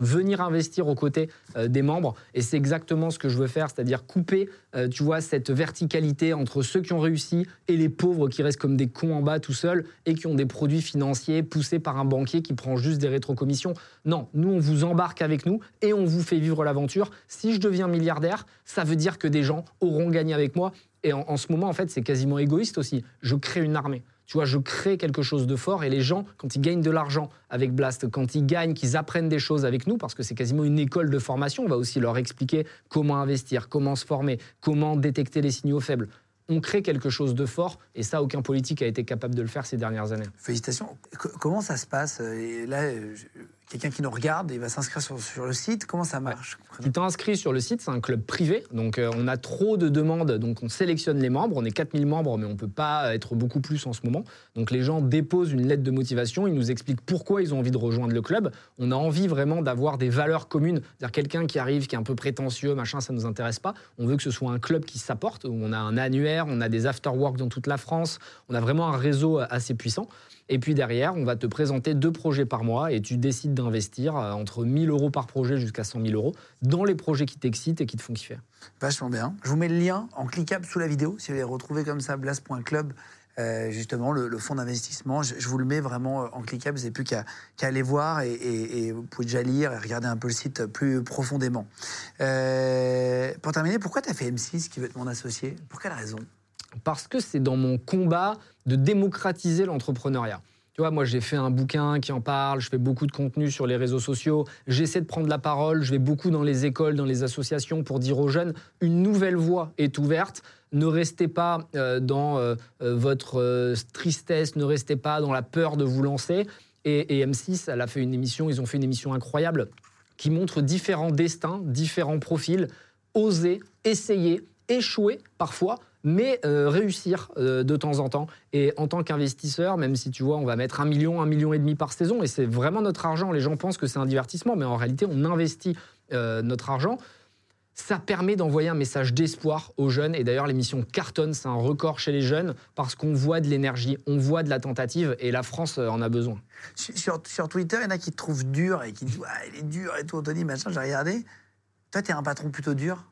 venir investir aux côtés euh, des membres. Et c'est exactement ce que je veux faire c'est-à-dire couper euh, tu vois cette verticalité entre ceux qui ont réussi et les pauvres qui restent comme des cons en bas tout seuls et qui ont des produits financiers poussés par un banquier qui prend juste des rétrocommissions. Non nous on vous embarque avec nous et on vous fait vivre l'aventure. Si je deviens milliardaire ça veut dire que des gens auront gagné avec moi. Et en, en ce moment en fait c'est quasiment égoïste aussi. Je crée une armée tu vois, je crée quelque chose de fort et les gens, quand ils gagnent de l'argent avec Blast, quand ils gagnent, qu'ils apprennent des choses avec nous, parce que c'est quasiment une école de formation, on va aussi leur expliquer comment investir, comment se former, comment détecter les signaux faibles. On crée quelque chose de fort et ça, aucun politique a été capable de le faire ces dernières années. Félicitations. Co- comment ça se passe? Là, quelqu'un qui nous regarde, il va s'inscrire sur, sur le site. Comment ça marche Tu t'inscris sur le site, c'est un club privé, donc euh, on a trop de demandes, donc on sélectionne les membres, on est 4000 membres, mais on ne peut pas être beaucoup plus en ce moment. Donc les gens déposent une lettre de motivation, ils nous expliquent pourquoi ils ont envie de rejoindre le club. On a envie vraiment d'avoir des valeurs communes, c'est-à-dire quelqu'un qui arrive, qui est un peu prétentieux, machin, ça ne nous intéresse pas. On veut que ce soit un club qui s'apporte, où on a un annuaire, on a des after-work dans toute la France, on a vraiment un réseau assez puissant. Et puis derrière, on va te présenter deux projets par mois et tu décides d'investir euh, entre 1000 euros par projet jusqu'à 100 000 euros dans les projets qui t'excitent et qui te font kiffer. Vachement bien. Je vous mets le lien en cliquable sous la vidéo. Si vous voulez retrouver comme ça, blast.club, euh, justement, le, le fonds d'investissement. Je, vous le mets vraiment euh, en cliquable. Vous n'avez plus qu'à aller voir et vous pouvez déjà lire et regarder un peu le site plus profondément. Euh, pour terminer, pourquoi tu as fait M6 qui veut être mon associé? Pour quelle raison? Parce que c'est dans mon combat de démocratiser l'entrepreneuriat. Tu vois, moi, j'ai fait un bouquin qui en parle, je fais beaucoup de contenu sur les réseaux sociaux, j'essaie de prendre la parole, je vais beaucoup dans les écoles, dans les associations pour dire aux jeunes, une nouvelle voie est ouverte. Ne restez pas euh, dans euh, euh, votre tristesse, ne restez pas dans la peur de vous lancer. Et M6, elle a fait une émission, ils ont fait une émission incroyable qui montre différents destins, différents profils, oser, essayer, échouer parfois mais euh, réussir euh, de temps en temps. Et en tant qu'investisseur, même si tu vois, on va mettre un million, un million et demi par saison, et c'est vraiment notre argent. Les gens pensent que c'est un divertissement, mais en réalité, on investit euh, notre argent. Ça permet d'envoyer un message d'espoir aux jeunes. Et d'ailleurs, l'émission cartonne, c'est un record chez les jeunes parce qu'on voit de l'énergie, on voit de la tentative, et la France en a besoin. Sur, Twitter, il y en a qui te trouvent dur et qui disent ouais, il est dur et tout, Anthony, machin, j'ai regardé. Toi, t'es un patron plutôt dur?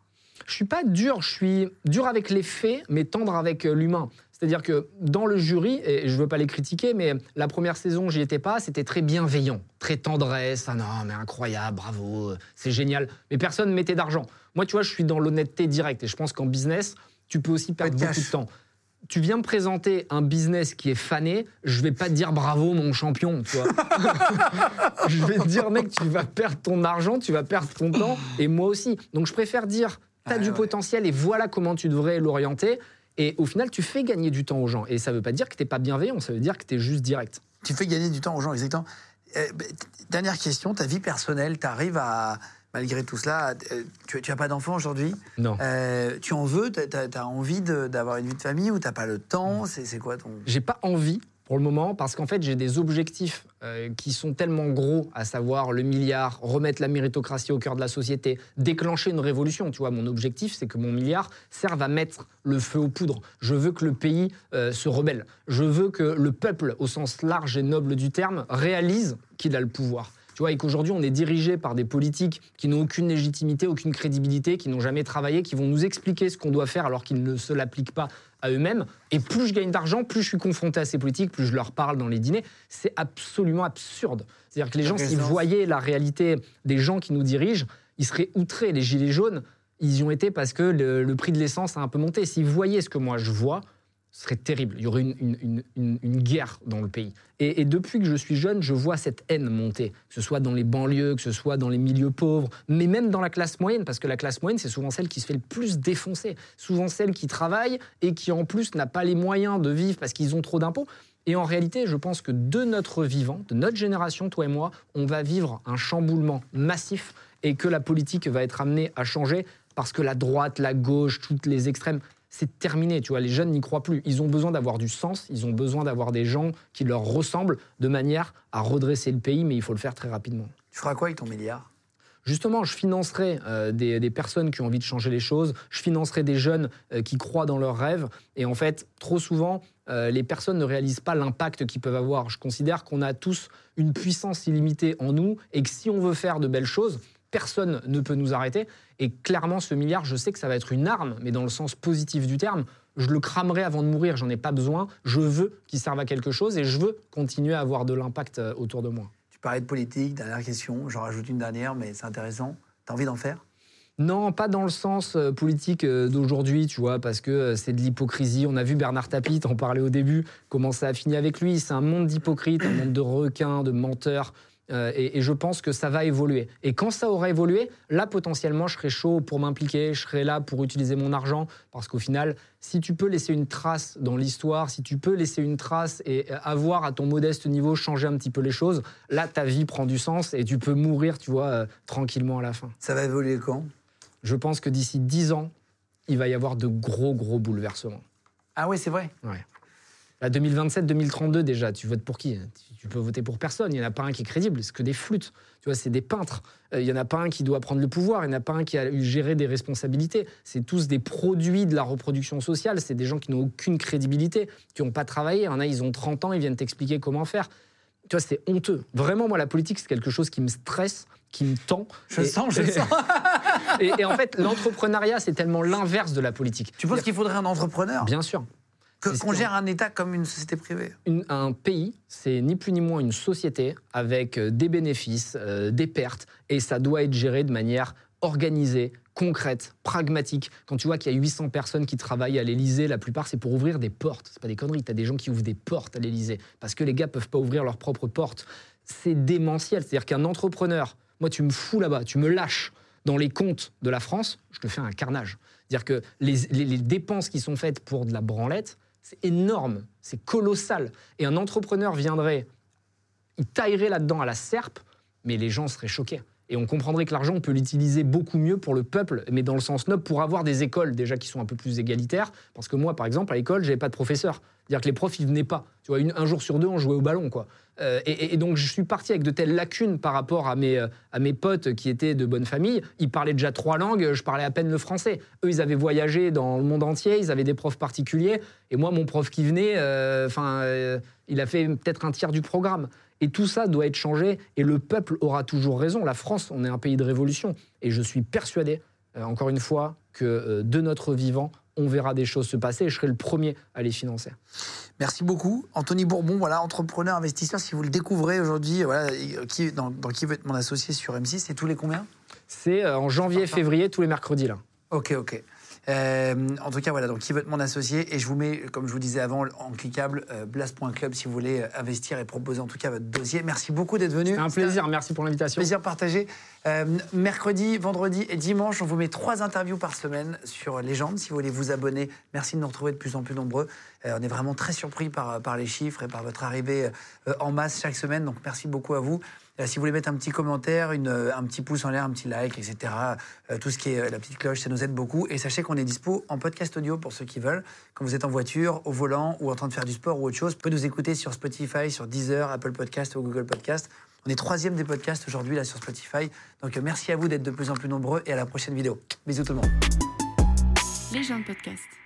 Je suis pas dur, je suis dur avec les faits, mais tendre avec euh, l'humain. C'est-à-dire que dans le jury, et je veux pas les critiquer, mais la première saison, j'y étais pas, c'était très bienveillant, très tendresse, ah non, mais incroyable, bravo, c'est génial. Mais personne ne mettait d'argent. Moi, tu vois, je suis dans l'honnêteté directe, et je pense qu'en business, tu peux aussi perdre beaucoup de temps. Tu viens me présenter un business qui est fané, je vais pas te dire bravo mon champion, tu vois. je vais te dire mec, tu vas perdre ton argent, tu vas perdre ton temps, et moi aussi. Donc je préfère dire tu as du potentiel et voilà comment tu devrais l'orienter. Et au final, tu fais gagner du temps aux gens. Et ça ne veut pas dire que tu n'es pas bienveillant, ça veut dire que tu es juste direct. Tu fais gagner du temps aux gens, exactement. Euh, bah, dernière question, ta vie personnelle, tu arrives à, malgré tout cela, euh, tu n'as pas d'enfant aujourd'hui? Non. Euh, tu en veux? Tu as, envie d'avoir une vie de famille ou tu n'as pas le temps? C'est quoi ton... J'ai pas envie pour le moment, parce qu'en fait, j'ai des objectifs euh, qui sont tellement gros, à savoir le milliard, remettre la méritocratie au cœur de la société, déclencher une révolution. Tu vois, mon objectif, c'est que mon milliard serve à mettre le feu aux poudres. Je veux que le pays euh, se rebelle. Je veux que le peuple, au sens large et noble du terme, réalise qu'il a le pouvoir. Tu vois, et qu'aujourd'hui, on est dirigé par des politiques qui n'ont aucune légitimité, aucune crédibilité, qui n'ont jamais travaillé, qui vont nous expliquer ce qu'on doit faire alors qu'ils ne se l'appliquent pas à eux-mêmes. Et plus je gagne d'argent, plus je suis confronté à ces politiques, plus je leur parle dans les dîners. C'est absolument absurde. C'est-à-dire que les gens, s'ils voyaient la réalité des gens qui nous dirigent, ils seraient outrés. Les gilets jaunes, ils y ont été parce que le, prix de l'essence a un peu monté. S'ils voyaient ce que moi je vois, ce serait terrible. Il y aurait une, une, guerre dans le pays. Et, depuis que je suis jeune, je vois cette haine monter, que ce soit dans les banlieues, que ce soit dans les milieux pauvres, mais même dans la classe moyenne, parce que la classe moyenne, c'est souvent celle qui se fait le plus défoncer, souvent celle qui travaille et qui en plus n'a pas les moyens de vivre parce qu'ils ont trop d'impôts. Et en réalité, je pense que de notre vivant, de notre génération, toi et moi, on va vivre un chamboulement massif et que la politique va être amenée à changer parce que la droite, la gauche, toutes les extrêmes c'est terminé. Tu vois, les jeunes n'y croient plus. Ils ont besoin d'avoir du sens, ils ont besoin d'avoir des gens qui leur ressemblent de manière à redresser le pays, mais il faut le faire très rapidement. Tu feras quoi avec ton milliard? Justement, je financerai euh, des, personnes qui ont envie de changer les choses, je financerai des jeunes euh, qui croient dans leurs rêves. Et en fait, trop souvent, euh, les personnes ne réalisent pas l'impact qu'ils peuvent avoir. Je considère qu'on a tous une puissance illimitée en nous et que si on veut faire de belles choses, personne ne peut nous arrêter. Et clairement, ce milliard, je sais que ça va être une arme, mais dans le sens positif du terme. Je le cramerai avant de mourir, j'en ai pas besoin. Je veux qu'il serve à quelque chose et je veux continuer à avoir de l'impact euh, autour de moi. Tu parlais de politique, dernière question, j'en rajoute une dernière, mais c'est intéressant. Tu as envie d'en faire? Non, pas dans le sens euh, politique euh, d'aujourd'hui, tu vois, parce que c'est de l'hypocrisie. On a vu Bernard Tapie, en parlait au début, comment ça a fini avec lui. C'est un monde d'hypocrites, un monde de requins, de menteurs. Euh, et, je pense que ça va évoluer. Et quand ça aura évolué, là, potentiellement, je serai chaud pour m'impliquer, je serai là pour utiliser mon argent. Parce qu'au final, si tu peux laisser une trace dans l'histoire, si tu peux laisser une trace et avoir à ton modeste niveau changé un petit peu les choses, là, ta vie prend du sens et tu peux mourir, tu vois, euh, tranquillement à la fin. Ça va évoluer quand? Je pense que d'ici 10 ans, il va y avoir de gros, gros bouleversements. Ah oui, c'est vrai? Ouais. 2027-2032 déjà, tu votes pour qui tu peux voter pour personne. Il n'y en a pas un qui est crédible. C'est que des flûtes. Tu vois, c'est des peintres. Euh, il n'y en a pas un qui doit prendre le pouvoir. Il n'y en a pas un qui a eu géré des responsabilités. C'est tous des produits de la reproduction sociale. C'est des gens qui n'ont aucune crédibilité, qui n'ont pas travaillé. Il y en a, ils ont 30 ans, ils viennent t'expliquer comment faire. Tu vois, c'est honteux. Vraiment, moi, la politique, c'est quelque chose qui me stresse, qui me tend. Je sens, je sens. et, et, en fait, l'entrepreneuriat, c'est tellement l'inverse de la politique. Tu penses qu'il faudrait un entrepreneur? Bien sûr. Qu'on gère un État comme une société privée Un pays, c'est ni plus ni moins une société avec euh, des bénéfices, euh, des pertes, et ça doit être géré de manière organisée, concrète, pragmatique. Quand tu vois qu'il y a 800 personnes qui travaillent à l'Élysée, la plupart c'est pour ouvrir des portes. C'est pas des conneries. Tu as des gens qui ouvrent des portes à l'Élysée parce que les gars peuvent pas ouvrir leurs propres portes. C'est démentiel. C'est-à-dire qu'un entrepreneur, moi tu me fous là-bas, tu me lâches dans les comptes de la France, je te fais un carnage. C'est-à-dire que les dépenses qui sont faites pour de la branlette, c'est énorme, c'est colossal. Et un entrepreneur viendrait, il taillerait là-dedans à la serpe, mais les gens seraient choqués. Et on comprendrait que l'argent, on peut l'utiliser beaucoup mieux pour le peuple, mais dans le sens noble, pour avoir des écoles déjà qui sont un peu plus égalitaires. Parce que moi, par exemple, à l'école, j'avais pas de professeur. C'est-à-dire que les profs, ils venaient pas. Tu vois, un jour sur deux, on jouait au ballon, quoi. Euh, et, donc, je suis parti avec de telles lacunes par rapport à mes, euh, à mes potes qui étaient de bonne famille. Ils parlaient déjà trois langues, je parlais à peine le français. Eux, ils avaient voyagé dans le monde entier, ils avaient des profs particuliers. Et moi, mon prof qui venait, euh, enfin, il a fait peut-être un tiers du programme. Et tout ça doit être changé. Et le peuple aura toujours raison. La France, on est un pays de révolution. Et je suis persuadé, encore une fois, que de notre vivant, on verra des choses se passer. Et je serai le premier à les financer. Merci beaucoup. Anthony Bourbon, voilà, entrepreneur, investisseur. Si vous le découvrez aujourd'hui, voilà, qui, dans, dans Qui veut être mon associé sur M6, c'est tous les combien? C'est euh, en janvier, février, tous les mercredis, là. Ok, ok. Euh, en tout cas, voilà, donc qui veut être mon associé Et je vous mets, comme je vous disais avant, en cliquable, euh, blast.club si vous voulez euh, investir et proposer en tout cas votre dossier. Merci beaucoup d'être venu. Un plaisir. Merci pour l'invitation. Plaisir partagé. Euh, mercredi, vendredi et dimanche, on vous met trois interviews par semaine sur Légende. Si vous voulez vous abonner, merci de nous retrouver de plus en plus nombreux. On est vraiment très surpris par, par les chiffres et par votre arrivée en masse chaque semaine. Donc merci beaucoup à vous. Euh, si vous voulez mettre un petit commentaire, euh, un petit pouce en l'air, un petit like, etc., euh, tout ce qui est la petite cloche, ça nous aide beaucoup. Et sachez qu'on est dispo en podcast audio pour ceux qui veulent. Quand vous êtes en voiture, au volant ou en train de faire du sport ou autre chose, vous pouvez nous écouter sur Spotify, sur Deezer, Apple Podcast ou Google Podcast. On est troisième des podcasts aujourd'hui là sur Spotify. Donc merci à vous d'être de plus en plus nombreux et à la prochaine vidéo. Bisous tout le monde. Légende podcast.